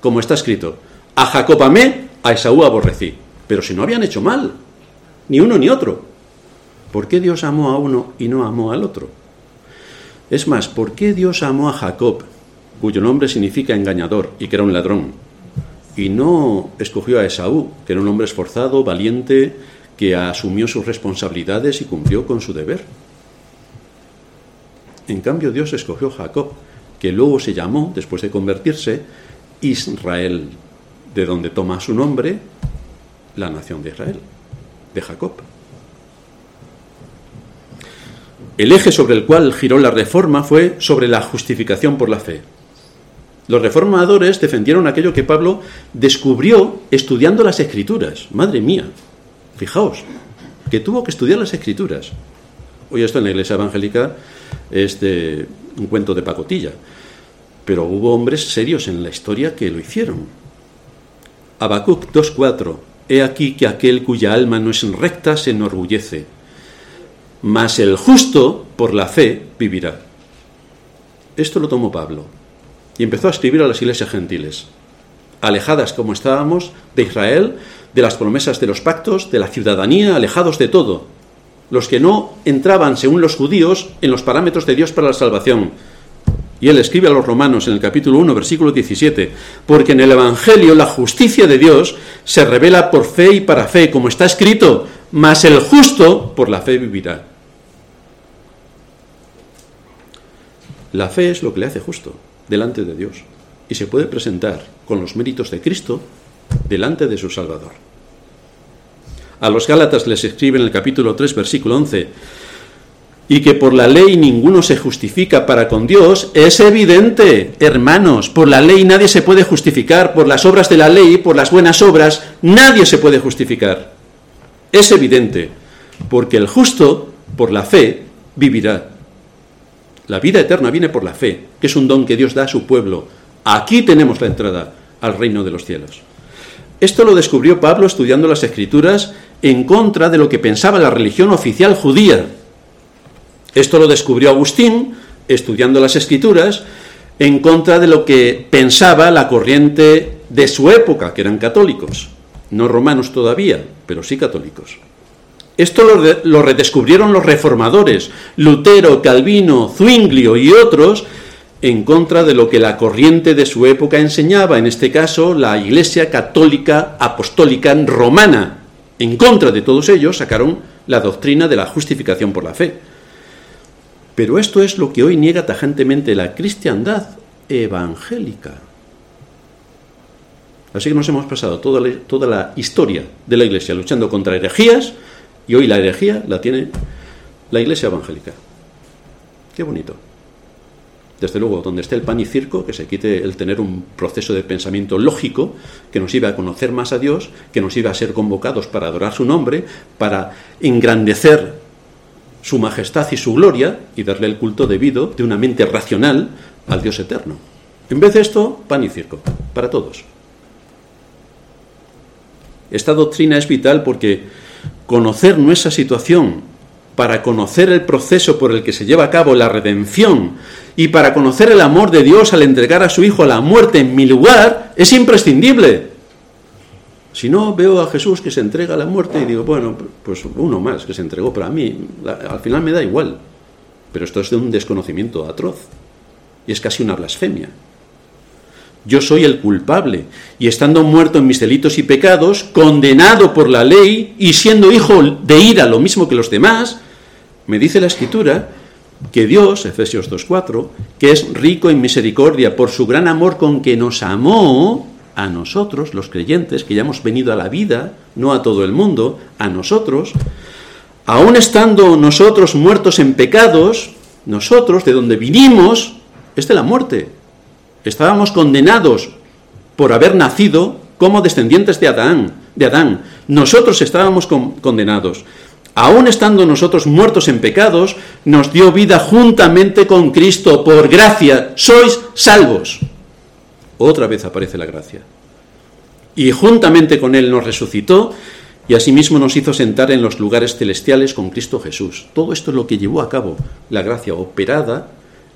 Speaker 1: Como está escrito, a Jacob amé, a Esaú aborrecí. Pero si no habían hecho mal, ni uno ni otro, ¿por qué Dios amó a uno y no amó al otro? Es más, ¿por qué Dios amó a Jacob cuyo nombre significa engañador y que era un ladrón. Y no escogió a Esaú, que era un hombre esforzado, valiente, que asumió sus responsabilidades y cumplió con su deber. En cambio, Dios escogió a Jacob, que luego se llamó, después de convertirse, Israel, de donde toma su nombre la nación de Israel, de Jacob. El eje sobre el cual giró la reforma fue sobre la justificación por la fe. Los reformadores defendieron aquello que Pablo descubrió estudiando las escrituras. Madre mía, fijaos, que tuvo que estudiar las escrituras. Hoy esto en la iglesia evangélica es un cuento de pacotilla, pero hubo hombres serios en la historia que lo hicieron. Habacuc 2.4 He aquí que aquel cuya alma no es recta se enorgullece, mas el justo por la fe vivirá. Esto lo tomó Pablo y empezó a escribir a las iglesias gentiles, alejadas como estábamos de Israel, de las promesas de los pactos, de la ciudadanía, alejados de todo, los que no entraban, según los judíos, en los parámetros de Dios para la salvación. Y él escribe a los romanos en el capítulo 1, versículo 17, porque en el Evangelio la justicia de Dios se revela por fe y para fe, como está escrito, mas el justo por la fe vivirá. La fe es lo que le hace justo delante de Dios y se puede presentar con los méritos de Cristo delante de su Salvador. A los Gálatas les escribe en el capítulo 3, versículo 11, y que por la ley ninguno se justifica para con Dios, es evidente, hermanos, por la ley nadie se puede justificar, por las obras de la ley, por las buenas obras, nadie se puede justificar. Es evidente, porque el justo, por la fe, vivirá. La vida eterna viene por la fe, que es un don que Dios da a su pueblo. Aquí tenemos la entrada al reino de los cielos. Esto lo descubrió Pablo estudiando las escrituras en contra de lo que pensaba la religión oficial judía. Esto lo descubrió Agustín estudiando las escrituras en contra de lo que pensaba la corriente de su época, que eran católicos, no romanos todavía, pero sí católicos. Esto lo, redescubrieron los reformadores, Lutero, Calvino, Zwinglio y otros, en contra de lo que la corriente de su época enseñaba, en este caso la Iglesia Católica Apostólica Romana. En contra de todos ellos sacaron la doctrina de la justificación por la fe. Pero esto es lo que hoy niega tajantemente la cristiandad evangélica. Así que nos hemos pasado toda la, toda la historia de la Iglesia luchando contra herejías, y hoy la herejía la tiene la iglesia evangélica. Qué bonito. Desde luego, donde esté el pan y circo, que se quite el tener un proceso de pensamiento lógico que nos iba a conocer más a Dios, que nos iba a ser convocados para adorar su nombre, para engrandecer su majestad y su gloria y darle el culto debido de una mente racional al Dios eterno. En vez de esto, pan y circo, para todos. Esta doctrina es vital porque conocer nuestra situación para conocer el proceso por el que se lleva a cabo la redención y para conocer el amor de Dios al entregar a su Hijo a la muerte en mi lugar, es imprescindible. Si no, veo a Jesús que se entrega a la muerte y digo, bueno, pues uno más que se entregó, pero a mí al final me da igual. Pero esto es de un desconocimiento atroz y es casi una blasfemia. Yo soy el culpable y estando muerto en mis delitos y pecados, condenado por la ley y siendo hijo de ira lo mismo que los demás, me dice la escritura que Dios, Efesios 2.4, que es rico en misericordia por su gran amor con que nos amó a nosotros, los creyentes, que ya hemos venido a la vida, no a todo el mundo, a nosotros, aun estando nosotros muertos en pecados, nosotros, de donde vinimos, es de la muerte. Estábamos condenados por haber nacido como descendientes de Adán, de Adán. Nosotros estábamos condenados aun estando nosotros muertos en pecados, nos dio vida juntamente con Cristo. Por gracia sois salvos. Otra vez aparece la gracia. Y juntamente con Él nos resucitó y asimismo nos hizo sentar en los lugares celestiales con Cristo Jesús. Todo esto es lo que llevó a cabo la gracia operada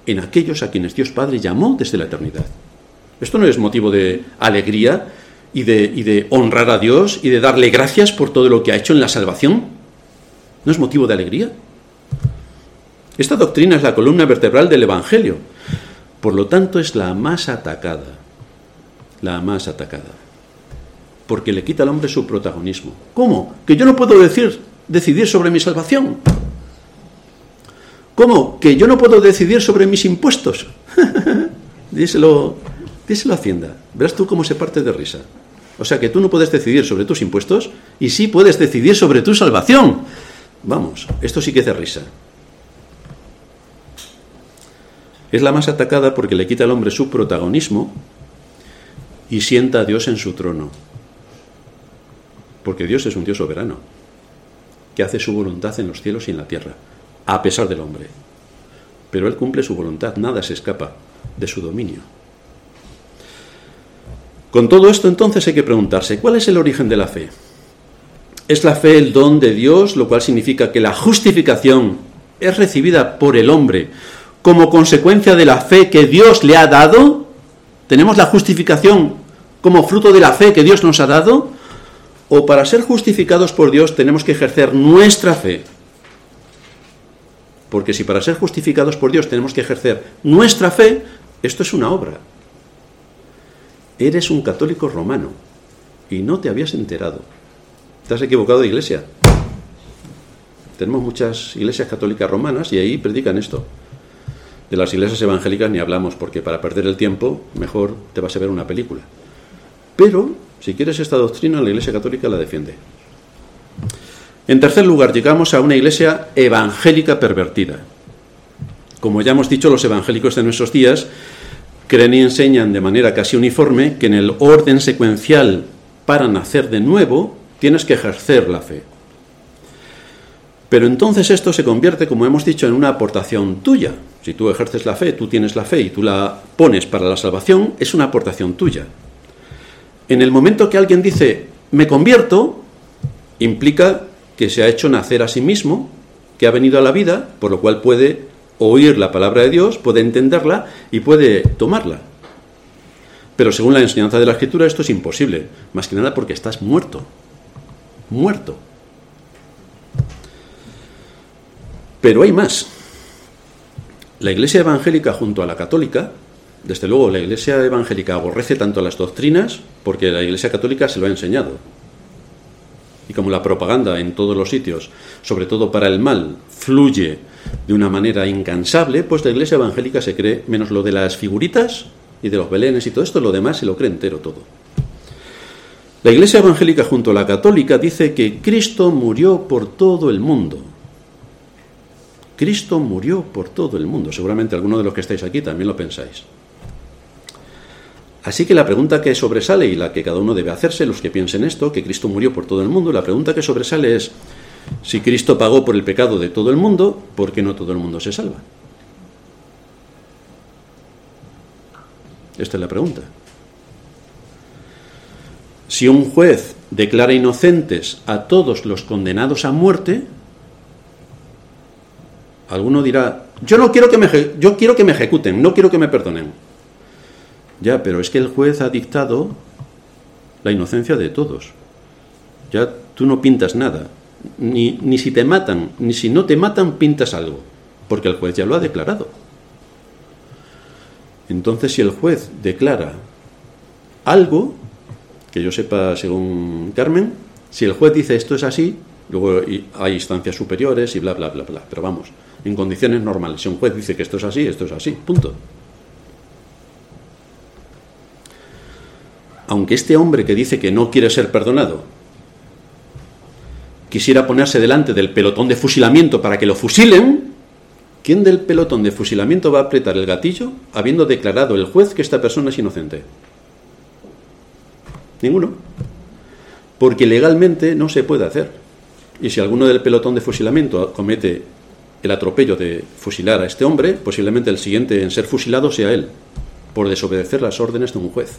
Speaker 1: en aquellos a quienes Dios Padre llamó desde la eternidad. Esto no es motivo de alegría y de, honrar a Dios y de darle gracias por todo lo que ha hecho en la salvación. ¿No es motivo de alegría? Esta doctrina es la columna vertebral del Evangelio. Por lo tanto, es la más atacada. La más atacada. Porque le quita al hombre su protagonismo. ¿Cómo? Que yo no puedo decidir sobre mi salvación. ¿Cómo? Que yo no puedo decidir sobre mis impuestos. [laughs] díselo, díselo a Hacienda. Verás tú cómo se parte de risa. O sea que tú no puedes decidir sobre tus impuestos y sí puedes decidir sobre tu salvación. Vamos, esto sí que es risa. Es la más atacada porque le quita al hombre su protagonismo y sienta a Dios en su trono. Porque Dios es un Dios soberano, que hace su voluntad en los cielos y en la tierra, a pesar del hombre. Pero Él cumple su voluntad, nada se escapa de su dominio. Con todo esto entonces hay que preguntarse, ¿cuál es el origen de la fe? Es la fe el don de Dios, lo cual significa que la justificación es recibida por el hombre como consecuencia de la fe que Dios le ha dado. Tenemos la justificación como fruto de la fe que Dios nos ha dado. O para ser justificados por Dios tenemos que ejercer nuestra fe. Porque si para ser justificados por Dios tenemos que ejercer nuestra fe, esto es una obra. Eres un católico romano y no te habías enterado. Te has equivocado de iglesia. Tenemos muchas iglesias católicas romanas y ahí predican esto. De las iglesias evangélicas ni hablamos, porque para perder el tiempo mejor te vas a ver una película. Pero, si quieres esta doctrina, la iglesia católica la defiende. En tercer lugar, llegamos a una iglesia evangélica pervertida. Como ya hemos dicho, los evangélicos de nuestros días creen y enseñan de manera casi uniforme que en el orden secuencial para nacer de nuevo tienes que ejercer la fe. Pero entonces esto se convierte, como hemos dicho, en una aportación tuya. Si tú ejerces la fe, tú tienes la fe y tú la pones para la salvación, es una aportación tuya. En el momento que alguien dice, me convierto, implica que se ha hecho nacer a sí mismo, que ha venido a la vida, por lo cual puede oír la palabra de Dios, puede entenderla y puede tomarla. Pero según la enseñanza de la Escritura esto es imposible, más que nada porque estás muerto muerto. Pero hay más. La Iglesia evangélica junto a la católica, desde luego la Iglesia evangélica aborrece tanto las doctrinas porque la Iglesia católica se lo ha enseñado. Y como la propaganda en todos los sitios, sobre todo para el mal, fluye de una manera incansable, pues la Iglesia evangélica se cree, menos lo de las figuritas y de los belenes y todo esto, lo demás se lo cree entero todo. La Iglesia Evangélica junto a la Católica dice que Cristo murió por todo el mundo. Cristo murió por todo el mundo. Seguramente algunos de los que estáis aquí también lo pensáis. Así que la pregunta que sobresale y la que cada uno debe hacerse, los que piensen esto, que Cristo murió por todo el mundo, la pregunta que sobresale es, Si Cristo pagó por el pecado de todo el mundo, ¿por qué no todo el mundo se salva? Esta es la pregunta. Si un juez declara inocentes a todos los condenados a muerte, alguno dirá, yo no quiero que me, yo quiero que me ejecuten, no quiero que me perdonen. Ya, pero es que el juez ha dictado la inocencia de todos. Ya tú no pintas nada. Ni, ni si te matan, ni si no te matan, pintas algo. Porque el juez ya lo ha declarado. Entonces, si el juez declara algo, que yo sepa según Carmen, si el juez dice esto es así, luego hay instancias superiores y bla, bla, bla, bla. Pero vamos, en condiciones normales. Si un juez dice que esto es así, esto es así. Punto. Aunque este hombre que dice que no quiere ser perdonado quisiera ponerse delante del pelotón de fusilamiento para que lo fusilen, ¿quién del pelotón de fusilamiento va a apretar el gatillo habiendo declarado el juez que esta persona es inocente? Ninguno. Porque legalmente no se puede hacer. Y si alguno del pelotón de fusilamiento comete el atropello de fusilar a este hombre, posiblemente el siguiente en ser fusilado sea él, por desobedecer las órdenes de un juez.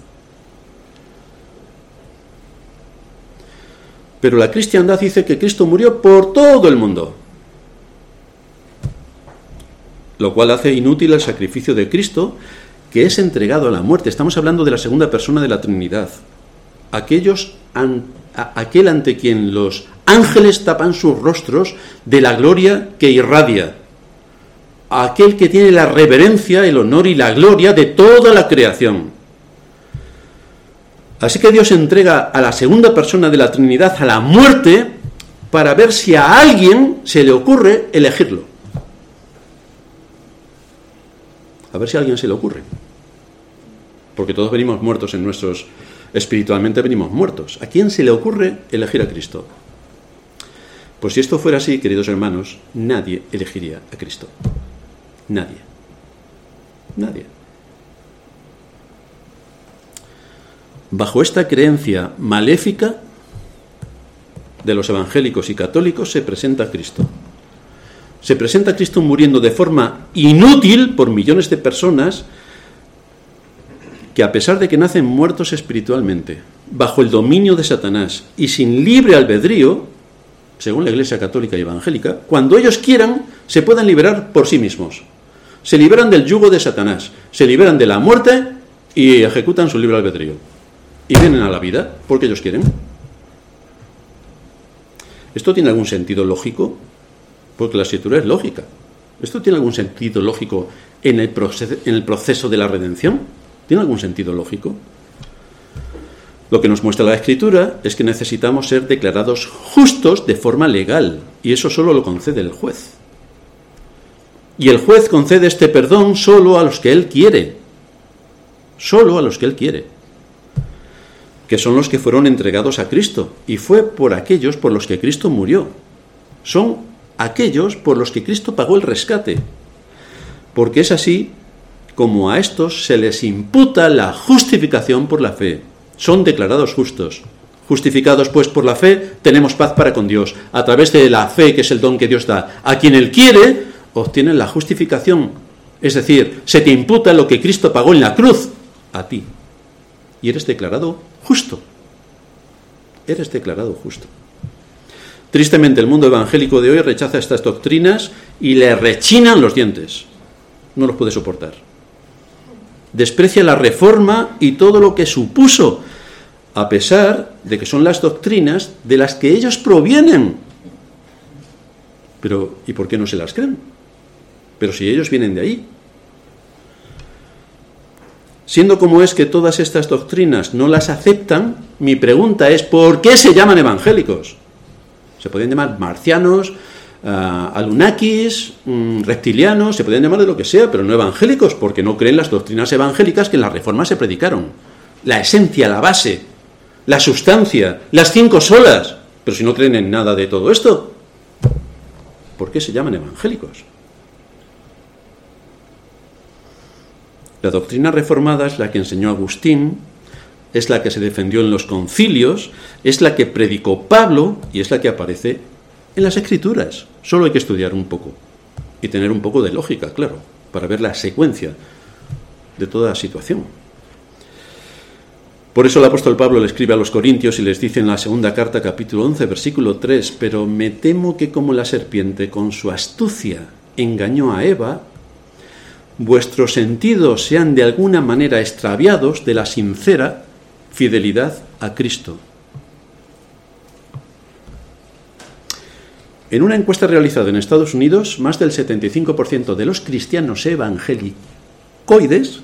Speaker 1: Pero la cristiandad dice que Cristo murió por todo el mundo, lo cual hace inútil el sacrificio de Cristo, que es entregado a la muerte. Estamos hablando de la segunda persona de la Trinidad. Aquellos, aquel ante quien los ángeles tapan sus rostros de la gloria que irradia. Aquel que tiene la reverencia, el honor y la gloria de toda la creación. Así que Dios entrega a la segunda persona de la Trinidad a la muerte para ver si a alguien se le ocurre elegirlo. A ver si a alguien se le ocurre. Porque todos venimos muertos en nuestros... Espiritualmente venimos muertos. ¿A quién se le ocurre elegir a Cristo? Pues si esto fuera así, queridos hermanos, nadie elegiría a Cristo. Nadie. Nadie. Bajo esta creencia maléfica de los evangélicos y católicos se presenta a Cristo. Se presenta a Cristo muriendo de forma inútil por millones de personas que a pesar de que nacen muertos espiritualmente, bajo el dominio de Satanás y sin libre albedrío, según la Iglesia Católica y Evangélica, cuando ellos quieran, se puedan liberar por sí mismos. Se liberan del yugo de Satanás, se liberan de la muerte y ejecutan su libre albedrío. Y vienen a la vida porque ellos quieren. ¿Esto tiene algún sentido lógico? Porque la escritura es lógica. ¿Esto tiene algún sentido lógico en el, proceso, en el proceso de la redención? ¿Tiene algún sentido lógico? Lo que nos muestra la Escritura es que necesitamos ser declarados justos de forma legal, y eso solo lo concede el juez. Y el juez concede este perdón solo a los que él quiere, solo a los que él quiere, que son los que fueron entregados a Cristo, y fue por aquellos por los que Cristo murió. Son aquellos por los que Cristo pagó el rescate, porque es así como a estos se les imputa la justificación por la fe son declarados justos. Justificados pues por la fe, tenemos paz para con Dios, a través de la fe que es el don que Dios da. A quien Él quiere, obtiene la justificación. Es decir, se te imputa lo que Cristo pagó en la cruz a ti. Y eres declarado justo. Eres declarado justo. Tristemente el mundo evangélico de hoy rechaza estas doctrinas y le rechinan los dientes. No los puede soportar. Desprecia la reforma y todo lo que supuso a pesar de que son las doctrinas de las que ellos provienen. Pero, ¿y por qué no se las creen? Pero si ellos vienen de ahí. Siendo como es que todas estas doctrinas no las aceptan, mi pregunta es, ¿por qué se llaman evangélicos? Se pueden llamar marcianos, uh, alunakis, mm, reptilianos, se pueden llamar de lo que sea, pero no evangélicos, porque no creen las doctrinas evangélicas que en la reforma se predicaron. La esencia, la base, la sustancia, las cinco solas. Pero si no creen en nada de todo esto, ¿por qué se llaman evangélicos? La doctrina reformada es la que enseñó Agustín, es la que se defendió en los concilios, es la que predicó Pablo y es la que aparece En las escrituras. Solo hay que estudiar un poco. Y tener un poco de lógica, claro, para ver la secuencia de toda situación. Por eso el apóstol Pablo le escribe a los Corintios y les dice en la segunda carta, capítulo 11, versículo 3, pero me temo que como la serpiente con su astucia engañó a Eva, vuestros sentidos sean de alguna manera extraviados de la sincera fidelidad a Cristo. En una encuesta realizada en Estados Unidos, más del 75% de los cristianos evangélicoides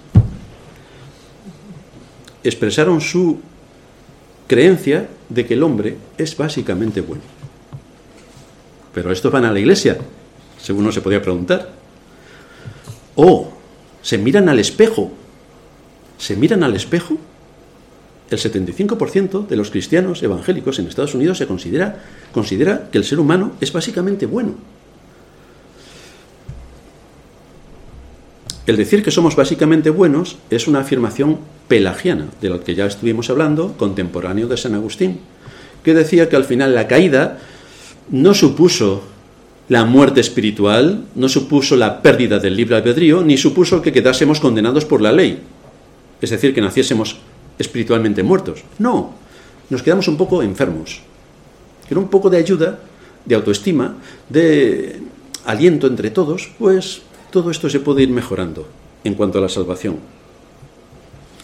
Speaker 1: expresaron su creencia de que el hombre es básicamente bueno. Pero estos van a la iglesia, según uno se podía preguntar. O se miran al espejo. ¿Se miran al espejo? El 75% de los cristianos evangélicos en Estados Unidos se considera, considera que el ser humano es básicamente bueno. El decir que somos básicamente buenos es una afirmación pelagiana, de lo que ya estuvimos hablando, contemporáneo de San Agustín, que decía que al final la caída no supuso la muerte espiritual, no supuso la pérdida del libre albedrío, ni supuso que quedásemos condenados por la ley, es decir, que naciésemos espiritualmente muertos. No, nos quedamos un poco enfermos. Era un poco de ayuda, de autoestima, de aliento entre todos, pues todo esto se puede ir mejorando en cuanto a la salvación.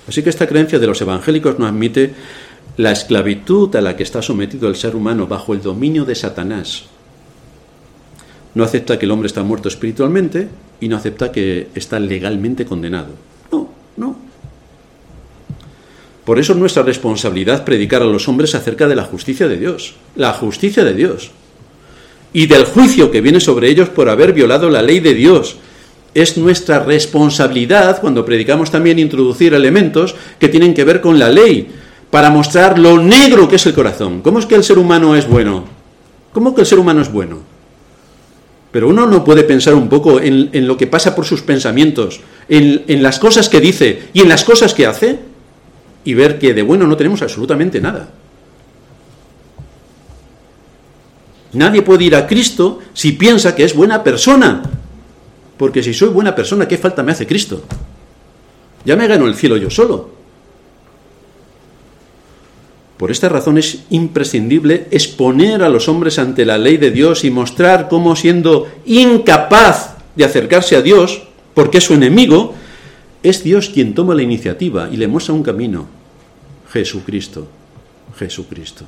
Speaker 1: Así que esta creencia de los evangélicos no admite la esclavitud a la que está sometido el ser humano bajo el dominio de Satanás. No acepta que el hombre está muerto espiritualmente y no acepta que está legalmente condenado. No, no. Por eso es nuestra responsabilidad predicar a los hombres acerca de la justicia de Dios, la justicia de Dios, y del juicio que viene sobre ellos por haber violado la ley de Dios es nuestra responsabilidad, cuando predicamos también, introducir elementos que tienen que ver con la ley, para mostrar lo negro que es el corazón. ¿Cómo es que el ser humano es bueno? ¿Cómo que el ser humano es bueno? Pero uno no puede pensar un poco en, lo que pasa por sus pensamientos, en, en las cosas que dice y en las cosas que hace, y ver que de bueno no tenemos absolutamente nada. Nadie puede ir a Cristo si piensa que es buena persona. Porque si soy buena persona, ¿qué falta me hace Cristo? Ya me gano el cielo yo solo. Por esta razón es imprescindible exponer a los hombres ante la ley de Dios y mostrar cómo siendo incapaz de acercarse a Dios, porque es su enemigo, es Dios quien toma la iniciativa y le muestra un camino. Jesucristo, Jesucristo.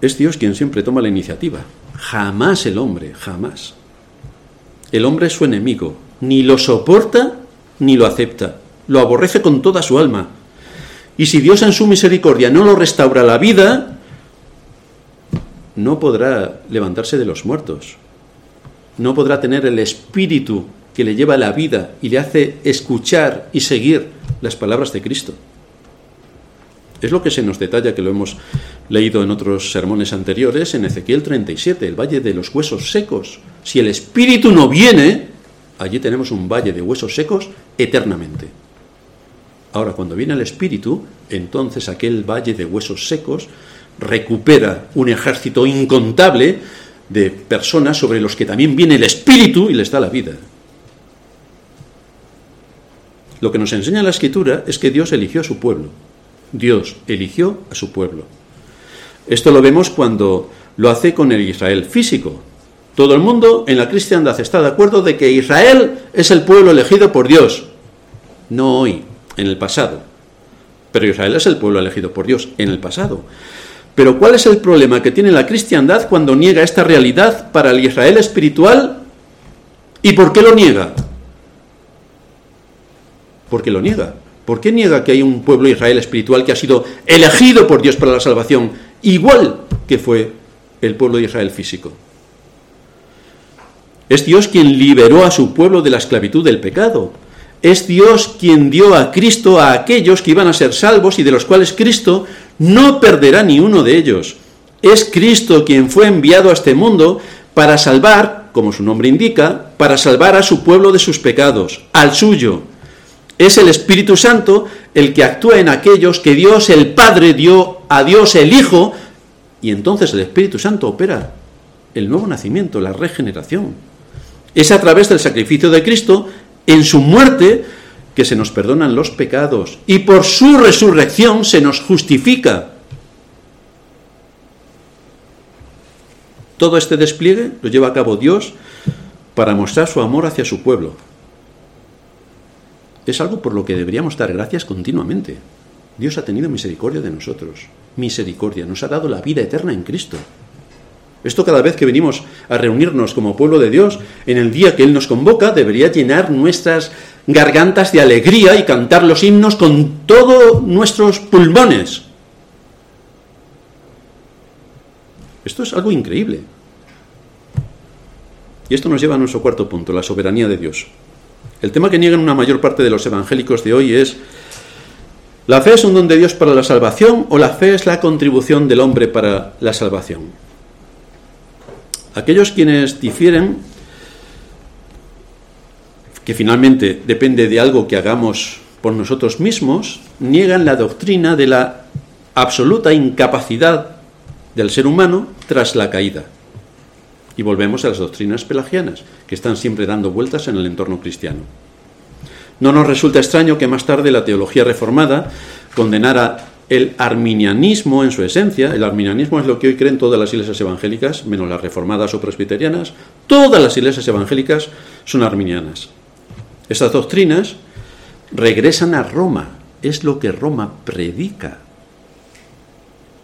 Speaker 1: Es Dios quien siempre toma la iniciativa. Jamás el hombre, jamás. El hombre es su enemigo. Ni lo soporta ni lo acepta. Lo aborrece con toda su alma. Y si Dios en su misericordia no lo restaura la vida, no podrá levantarse de los muertos. No podrá tener el espíritu que le lleva la vida y le hace escuchar y seguir las palabras de Cristo. Es lo que se nos detalla, que lo hemos leído en otros sermones anteriores, en Ezequiel 37, el valle de los huesos secos. Si el Espíritu no viene, allí tenemos un valle de huesos secos eternamente. Ahora, cuando viene el Espíritu, entonces aquel valle de huesos secos recupera un ejército incontable de personas sobre los que también viene el Espíritu y les da la vida. Lo que nos enseña la Escritura es que Dios eligió a su pueblo Dios eligió a su pueblo. Esto lo vemos cuando lo hace con el Israel físico. Todo el mundo en la cristiandad está de acuerdo de que Israel es el pueblo elegido por Dios. No hoy, en el pasado. Pero Israel es el pueblo elegido por Dios en el pasado. Pero ¿cuál es el problema que tiene la cristiandad cuando niega esta realidad para el Israel espiritual? ¿Y por qué lo niega? Porque lo niega. ¿Por qué niega que hay un pueblo Israel espiritual que ha sido elegido por Dios para la salvación, igual que fue el pueblo de Israel físico? Es Dios quien liberó a su pueblo de la esclavitud del pecado. Es Dios quien dio a Cristo a aquellos que iban a ser salvos y de los cuales Cristo no perderá ni uno de ellos. Es Cristo quien fue enviado a este mundo para salvar, como su nombre indica, para salvar a su pueblo de sus pecados, al suyo, Es el Espíritu Santo el que actúa en aquellos que Dios el Padre dio a Dios el Hijo, y entonces el Espíritu Santo opera el nuevo nacimiento, la regeneración. Es a través del sacrificio de Cristo en su muerte que se nos perdonan los pecados y por su resurrección se nos justifica. Todo este despliegue lo lleva a cabo Dios para mostrar su amor hacia su pueblo. Es algo por lo que deberíamos dar gracias continuamente. Dios ha tenido misericordia de nosotros. Misericordia. Nos ha dado la vida eterna en Cristo. Esto cada vez que venimos a reunirnos como pueblo de Dios, en el día que Él nos convoca, debería llenar nuestras gargantas de alegría y cantar los himnos con todos nuestros pulmones. Esto es algo increíble. Y esto nos lleva a nuestro cuarto punto, la soberanía de Dios. El tema que niegan una mayor parte de los evangélicos de hoy es, ¿la fe es un don de Dios para la salvación o la fe es la contribución del hombre para la salvación? Aquellos quienes difieren, que finalmente depende de algo que hagamos por nosotros mismos, niegan la doctrina de la absoluta incapacidad del ser humano tras la caída. Y volvemos a las doctrinas pelagianas, que están siempre dando vueltas en el entorno cristiano. No nos resulta extraño que más tarde la teología reformada condenara el arminianismo en su esencia. El arminianismo es lo que hoy creen todas las iglesias evangélicas, menos las reformadas o presbiterianas. Todas las iglesias evangélicas son arminianas. Estas doctrinas regresan a Roma, es lo que Roma predica.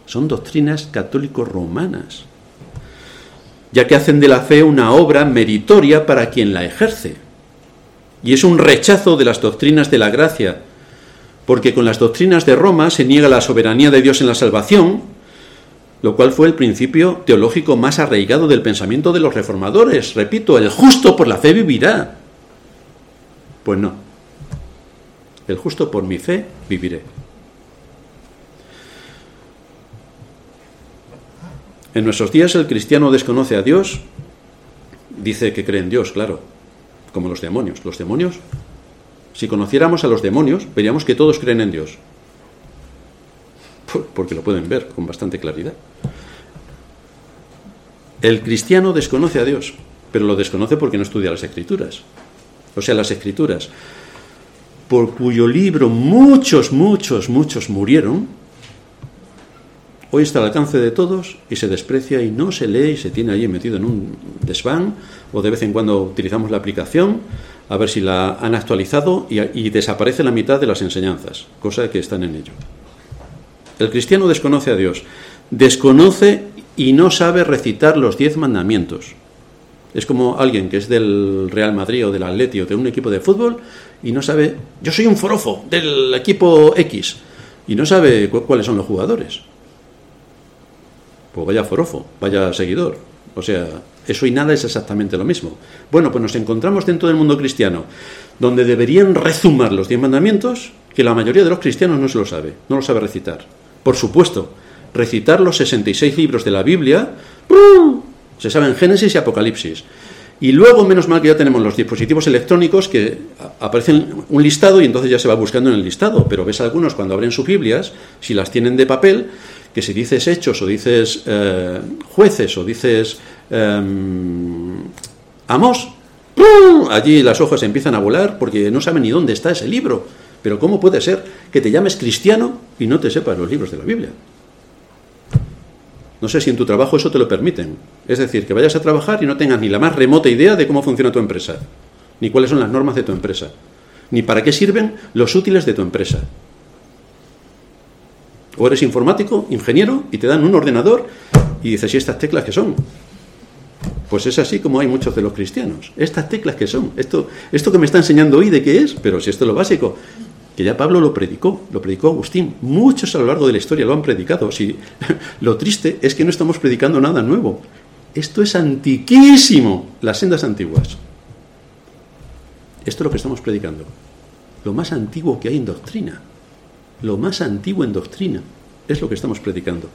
Speaker 1: Son doctrinas católico-romanas ya que hacen de la fe una obra meritoria para quien la ejerce. Y es un rechazo de las doctrinas de la gracia, porque con las doctrinas de Roma se niega la soberanía de Dios en la salvación, lo cual fue el principio teológico más arraigado del pensamiento de los reformadores. Repito, el justo por la fe vivirá. Pues no. El justo por mi fe viviré. En nuestros días el cristiano desconoce a Dios, dice que cree en Dios, claro, como los demonios. Los demonios, si conociéramos a los demonios, veríamos que todos creen en Dios, porque lo pueden ver con bastante claridad. El cristiano desconoce a Dios, pero lo desconoce porque no estudia las escrituras. O sea, las escrituras, por cuyo libro muchos, muchos, muchos murieron, Hoy está al alcance de todos y se desprecia y no se lee y se tiene allí metido en un desván o de vez en cuando utilizamos la aplicación a ver si la han actualizado y, desaparece la mitad de las enseñanzas, cosa que están en ello. El cristiano desconoce a Dios, desconoce y no sabe recitar los diez mandamientos. Es como alguien que es del Real Madrid o del Atleti o de un equipo de fútbol y no sabe, yo soy un forofo del equipo X y no sabe cuáles son los jugadores. Pues vaya forofo, vaya seguidor. O sea, eso y nada es exactamente lo mismo. Bueno, pues nos encontramos dentro del mundo cristiano, donde deberían rezumar los diez mandamientos, que la mayoría de los cristianos no se lo sabe, no lo sabe recitar. Por supuesto, recitar los 66 libros de la Biblia, se saben Génesis y Apocalipsis. Y luego, menos mal que ya tenemos los dispositivos electrónicos que aparecen un listado y entonces ya se va buscando en el listado. Pero ves algunos cuando abren sus Biblias, si las tienen de papel, que si dices hechos o dices eh, jueces o dices eh, amos, allí las hojas empiezan a volar porque no saben ni dónde está ese libro. Pero ¿cómo puede ser que te llames cristiano y no te sepas los libros de la Biblia? No sé si en tu trabajo eso te lo permiten. Es decir, que vayas a trabajar y no tengas ni la más remota idea de cómo funciona tu empresa, ni cuáles son las normas de tu empresa, ni para qué sirven los útiles de tu empresa. O eres informático, ingeniero, y te dan un ordenador y dices, ¿y estas teclas qué son? Pues es así como hay muchos de los cristianos. Estas teclas que son, esto, esto que me está enseñando hoy de qué es, pero si esto es lo básico, que ya Pablo lo predicó, lo predicó Agustín, muchos a lo largo de la historia lo han predicado. Si, [laughs] lo triste es que no estamos predicando nada nuevo. Esto es antiquísimo, las sendas antiguas. Esto es lo que estamos predicando. Lo más antiguo que hay en doctrina lo más antiguo en doctrina. Es lo que estamos predicando.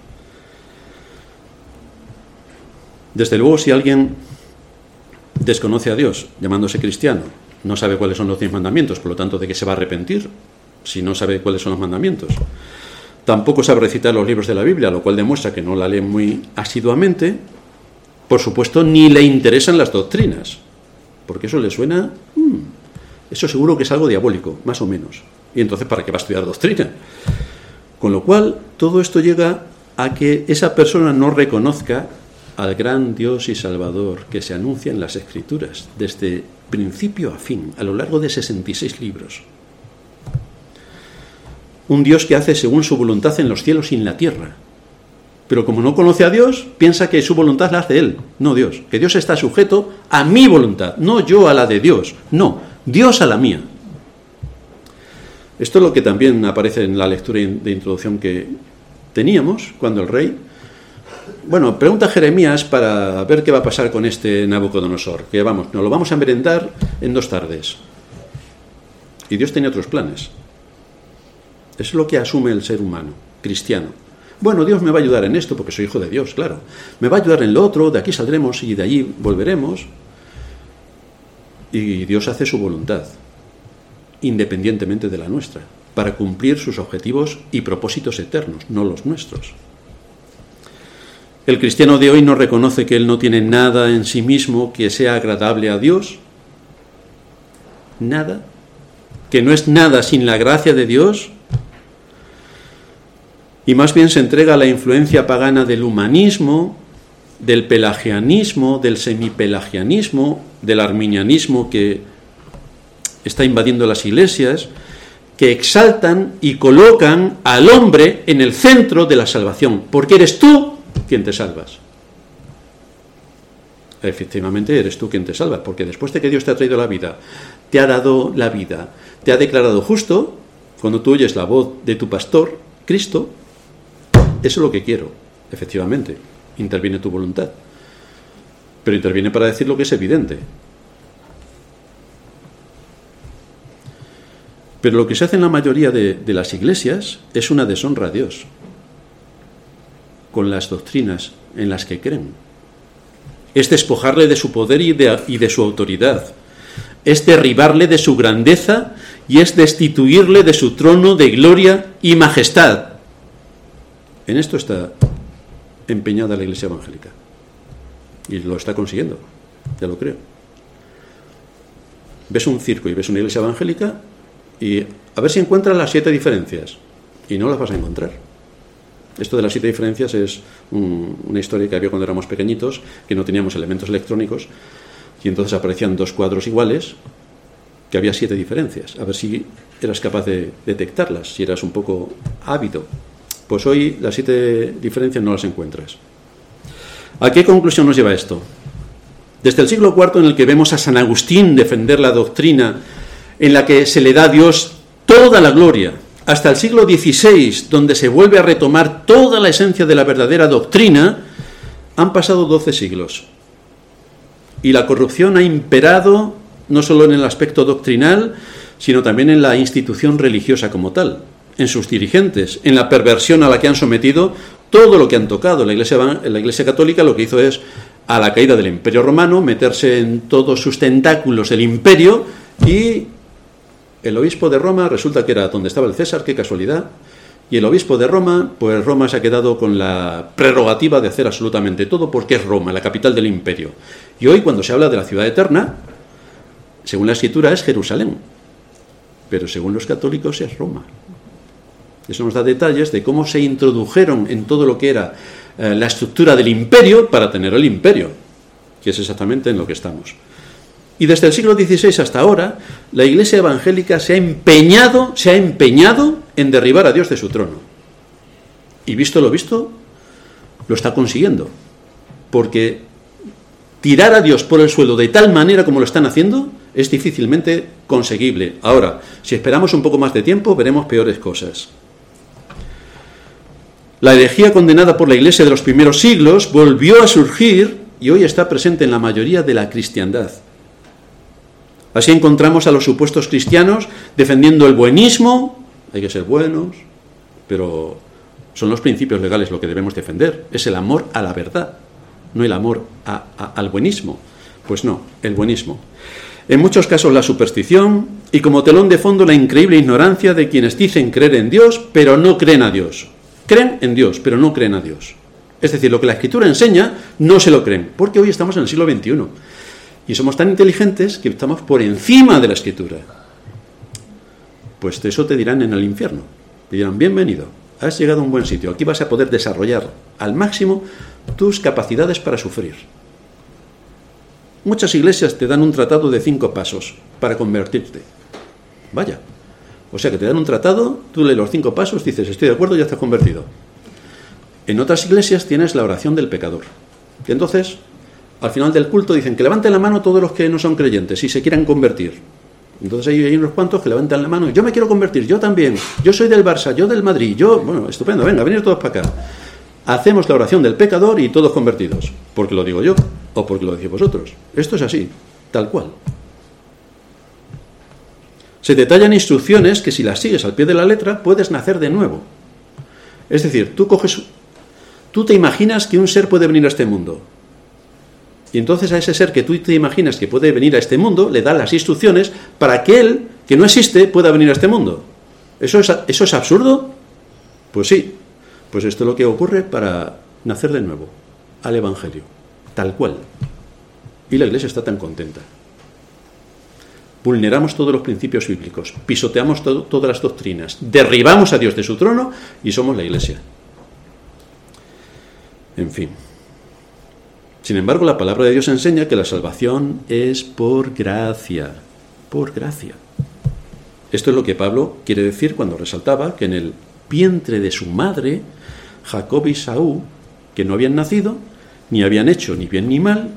Speaker 1: Desde luego, si alguien desconoce a Dios llamándose cristiano, no sabe cuáles son los diez mandamientos, por lo tanto, ¿de qué se va a arrepentir si no sabe cuáles son los mandamientos? Tampoco sabe recitar los libros de la Biblia, lo cual demuestra que no la lee muy asiduamente. Por supuesto, ni le interesan las doctrinas, porque eso le suena... Hmm, eso seguro que es algo diabólico, más o menos. Y entonces, ¿para qué va a estudiar doctrina? Con lo cual, todo esto llega a que esa persona no reconozca al gran Dios y Salvador que se anuncia en las Escrituras, desde principio a fin, a lo largo de 66 libros. Un Dios que hace según su voluntad en los cielos y en la tierra. Pero como no conoce a Dios, piensa que su voluntad la hace Él, no Dios. Que Dios está sujeto a mi voluntad, no yo a la de Dios. No, Dios a la mía. Esto es lo que también aparece en la lectura de introducción que teníamos cuando el rey bueno, pregunta Jeremías para ver qué va a pasar con este Nabucodonosor, que vamos, nos lo vamos a merendar en dos tardes. Y Dios tenía otros planes. Es lo que asume el ser humano, cristiano. Bueno, Dios me va a ayudar en esto porque soy hijo de Dios, claro. Me va a ayudar en lo otro, de aquí saldremos y de allí volveremos. Y Dios hace su voluntad, independientemente de la nuestra, para cumplir sus objetivos y propósitos eternos, no los nuestros. El cristiano de hoy no reconoce que él no tiene nada en sí mismo que sea agradable a Dios. Nada. Que no es nada sin la gracia de Dios. Y más bien se entrega a la influencia pagana del humanismo, del pelagianismo, del semipelagianismo, del arminianismo que está invadiendo las iglesias, que exaltan y colocan al hombre en el centro de la salvación, porque eres tú quien te salvas. Efectivamente, eres tú quien te salvas, porque después de que Dios te ha traído la vida, te ha dado la vida, te ha declarado justo, cuando tú oyes la voz de tu pastor, Cristo, eso es lo que quiero, efectivamente, interviene tu voluntad. Pero interviene para decir lo que es evidente. Pero lo que se hace en la mayoría de, las iglesias es una deshonra a Dios con las doctrinas en las que creen. Es despojarle de su poder y de, su autoridad. Es derribarle de su grandeza y es destituirle de su trono de gloria y majestad. En esto está empeñada la Iglesia Evangélica. Y lo está consiguiendo, ya lo creo. Ves un circo y ves una iglesia evangélica y a ver si encuentras las siete diferencias. Y no las vas a encontrar. Esto de las siete diferencias es una historia que había cuando éramos pequeñitos, que no teníamos elementos electrónicos, y entonces aparecían dos cuadros iguales, que había siete diferencias. A ver si eras capaz de detectarlas, si eras un poco hábito. Pues hoy las siete diferencias no las encuentras. ¿A qué conclusión nos lleva esto? Desde el siglo IV en el que vemos a San Agustín defender la doctrina en la que se le da a Dios toda la gloria, hasta el siglo XVI, donde se vuelve a retomar toda la esencia de la verdadera doctrina, han pasado doce siglos. Y la corrupción ha imperado no solo en el aspecto doctrinal, sino también en la institución religiosa como tal, en sus dirigentes, en la perversión a la que han sometido todo lo que han tocado. La Iglesia, la iglesia Católica lo que hizo es, a la caída del Imperio Romano, meterse en todos sus tentáculos del imperio y el obispo de Roma resulta que era donde estaba el César, qué casualidad. Y el obispo de Roma, pues Roma se ha quedado con la prerrogativa de hacer absolutamente todo porque es Roma, la capital del imperio. Y hoy cuando se habla de la ciudad eterna, según la escritura es Jerusalén, pero según los católicos es Roma. Eso nos da detalles de cómo se introdujeron en todo lo que era eh, la estructura del imperio para tener el imperio, que es exactamente en lo que estamos. Y desde el siglo XVI hasta ahora, la Iglesia evangélica se ha empeñado, se ha empeñado en derribar a Dios de su trono. Y visto lo visto, lo está consiguiendo. Porque tirar a Dios por el suelo de tal manera como lo están haciendo es difícilmente conseguible. Ahora, si esperamos un poco más de tiempo, veremos peores cosas. La herejía condenada por la Iglesia de los primeros siglos volvió a surgir y hoy está presente en la mayoría de la cristiandad. Así encontramos a los supuestos cristianos defendiendo el buenismo, hay que ser buenos, pero son los principios legales lo que debemos defender, es el amor a la verdad, no el amor al buenismo. Pues no, el buenismo. en muchos casos la superstición y como telón de fondo la increíble ignorancia de quienes dicen creer en Dios, pero no creen a Dios. Creen en Dios, pero no creen a Dios. Es decir, lo que la escritura enseña no se lo creen, porque hoy estamos en el siglo XXI y somos tan inteligentes que estamos por encima de la escritura. Pues eso te dirán en el infierno. Te dirán, bienvenido, has llegado a un buen sitio, aquí vas a poder desarrollar al máximo tus capacidades para sufrir. Muchas iglesias te dan un tratado de cinco pasos para convertirte. Vaya. O sea que te dan un tratado, tú lees los cinco pasos, dices, estoy de acuerdo, ya estás convertido. En otras iglesias tienes la oración del pecador. Y entonces, al final del culto dicen que levanten la mano todos los que no son creyentes y se quieran convertir. Entonces hay unos cuantos que levantan la mano, yo me quiero convertir, yo también, yo soy del Barça, yo del Madrid, yo, bueno, estupendo, venga, venir todos para acá. Hacemos la oración del pecador y todos convertidos, porque lo digo yo o porque lo decís vosotros. Esto es así, tal cual. Se detallan instrucciones que si las sigues al pie de la letra puedes nacer de nuevo. Es decir, tú coges, tú te imaginas que un ser puede venir a este mundo. Y entonces a ese ser que tú te imaginas que puede venir a este mundo, le das las instrucciones para que él, que no existe, pueda venir a este mundo. ¿Eso es, eso es absurdo? Pues sí. Pues esto es lo que ocurre para nacer de nuevo al Evangelio tal cual. Y la Iglesia está tan contenta. Vulneramos todos los principios bíblicos, pisoteamos todas las doctrinas, derribamos a Dios de su trono y somos la Iglesia. En fin. Sin embargo, la palabra de Dios enseña que la salvación es por gracia, por gracia. Esto es lo que Pablo quiere decir cuando resaltaba que en el vientre de su madre, Jacob y Saúl, que no habían nacido, ni habían hecho ni bien ni mal,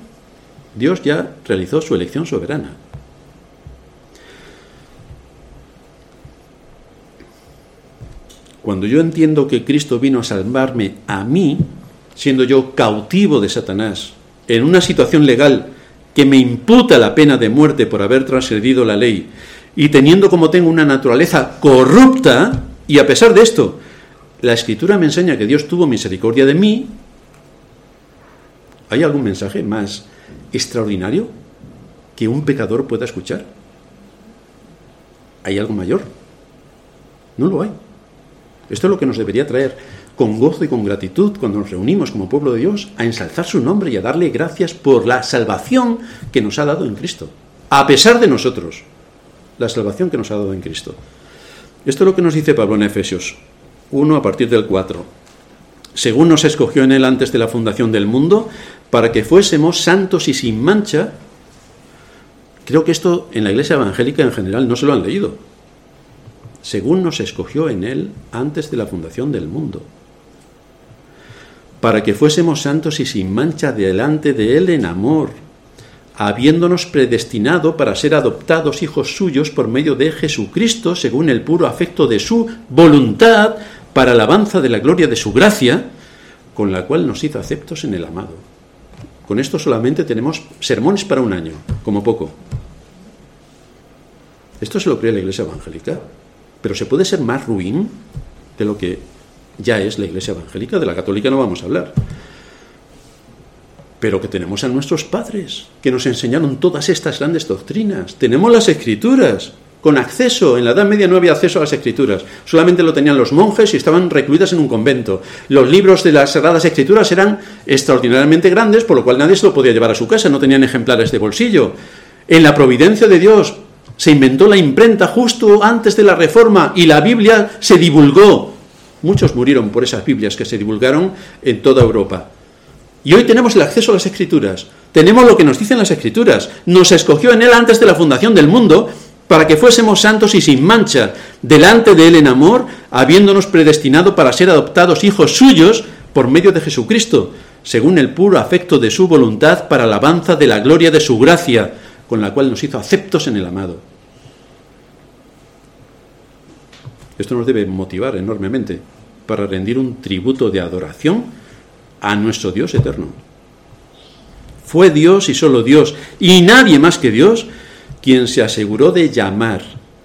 Speaker 1: Dios ya realizó su elección soberana. Cuando yo entiendo que Cristo vino a salvarme a mí, siendo yo cautivo de Satanás, en una situación legal que me imputa la pena de muerte por haber transgredido la ley, y teniendo como tengo una naturaleza corrupta, y a pesar de esto, la escritura me enseña que Dios tuvo misericordia de mí, ¿Hay algún mensaje más extraordinario que un pecador pueda escuchar? ¿Hay algo mayor? No lo hay. Esto es lo que nos debería traer con gozo y con gratitud cuando nos reunimos como pueblo de Dios a ensalzar su nombre y a darle gracias por la salvación que nos ha dado en Cristo. A pesar de nosotros, la salvación que nos ha dado en Cristo. Esto es lo que nos dice Pablo en Efesios 1 a partir del 4. Según nos escogió en él antes de la fundación del mundo, para que fuésemos santos y sin mancha. Creo que esto en la iglesia evangélica en general no se lo han leído. Según nos escogió en Él antes de la fundación del mundo. Para que fuésemos santos y sin mancha delante de Él en amor, habiéndonos predestinado para ser adoptados hijos suyos por medio de Jesucristo, según el puro afecto de su voluntad, para alabanza de la gloria de su gracia, con la cual nos hizo aceptos en el amado. Con esto solamente tenemos sermones para un año, como poco. Esto se lo cree la iglesia evangélica. Pero se puede ser más ruin de lo que ya es la iglesia evangélica. De la católica no vamos a hablar. Pero que tenemos a nuestros padres, que nos enseñaron todas estas grandes doctrinas. Tenemos las escrituras con acceso. En la Edad Media no había acceso a las escrituras, solamente lo tenían los monjes y estaban recluidas en un convento. Los libros de las Sagradas Escrituras eran extraordinariamente grandes, por lo cual nadie se lo podía llevar a su casa, no tenían ejemplares de bolsillo. En la providencia de Dios se inventó la imprenta justo antes de la Reforma y la Biblia se divulgó. Muchos murieron por esas Biblias que se divulgaron en toda Europa. Y hoy tenemos el acceso a las escrituras. Tenemos lo que nos dicen las escrituras. Nos escogió en él antes de la fundación del mundo para que fuésemos santos y sin mancha delante de Él en amor, habiéndonos predestinado para ser adoptados hijos suyos por medio de Jesucristo, según el puro afecto de su voluntad para alabanza de la gloria de su gracia, con la cual nos hizo aceptos en el amado. Esto nos debe motivar enormemente para rendir un tributo de adoración a nuestro Dios eterno. Fue Dios y solo Dios, y nadie más que Dios, quien se aseguró de llamar,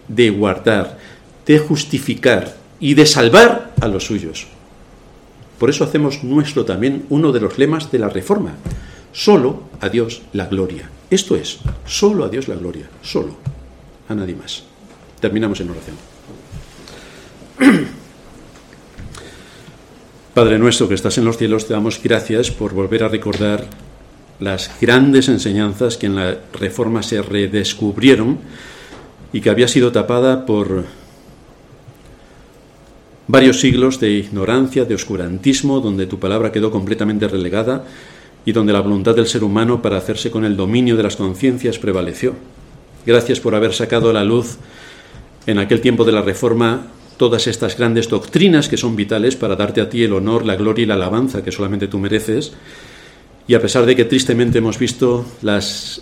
Speaker 1: de guardar, de justificar y de salvar a los suyos. Por eso hacemos nuestro también uno de los lemas de la Reforma. Solo a Dios la gloria. Esto es, solo a Dios la gloria, solo, a nadie más. Terminamos en oración. [clears throat] Padre nuestro que estás en los cielos, te damos gracias por volver a recordar las grandes enseñanzas que en la Reforma se redescubrieron y que había sido tapada por varios siglos de ignorancia, de oscurantismo, donde tu palabra quedó completamente relegada y donde la voluntad del ser humano para hacerse con el dominio de las conciencias prevaleció. Gracias por haber sacado a la luz en aquel tiempo de la Reforma todas estas grandes doctrinas que son vitales para darte a ti el honor, la gloria y la alabanza que solamente tú mereces. Y a pesar de que tristemente hemos visto las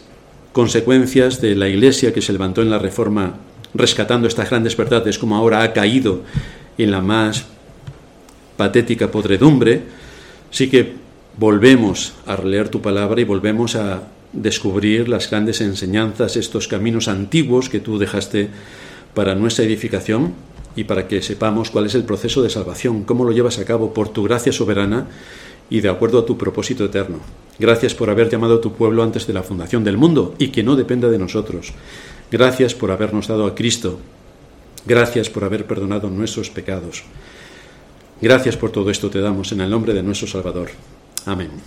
Speaker 1: consecuencias de la Iglesia que se levantó en la Reforma rescatando estas grandes verdades, como ahora ha caído en la más patética podredumbre, sí que volvemos a releer tu palabra y volvemos a descubrir las grandes enseñanzas, estos caminos antiguos que tú dejaste para nuestra edificación y para que sepamos cuál es el proceso de salvación, cómo lo llevas a cabo por tu gracia soberana y de acuerdo a tu propósito eterno. Gracias por haber llamado a tu pueblo antes de la fundación del mundo y que no dependa de nosotros. Gracias por habernos dado a Cristo. Gracias por haber perdonado nuestros pecados. Gracias por todo esto te damos en el nombre de nuestro Salvador. Amén.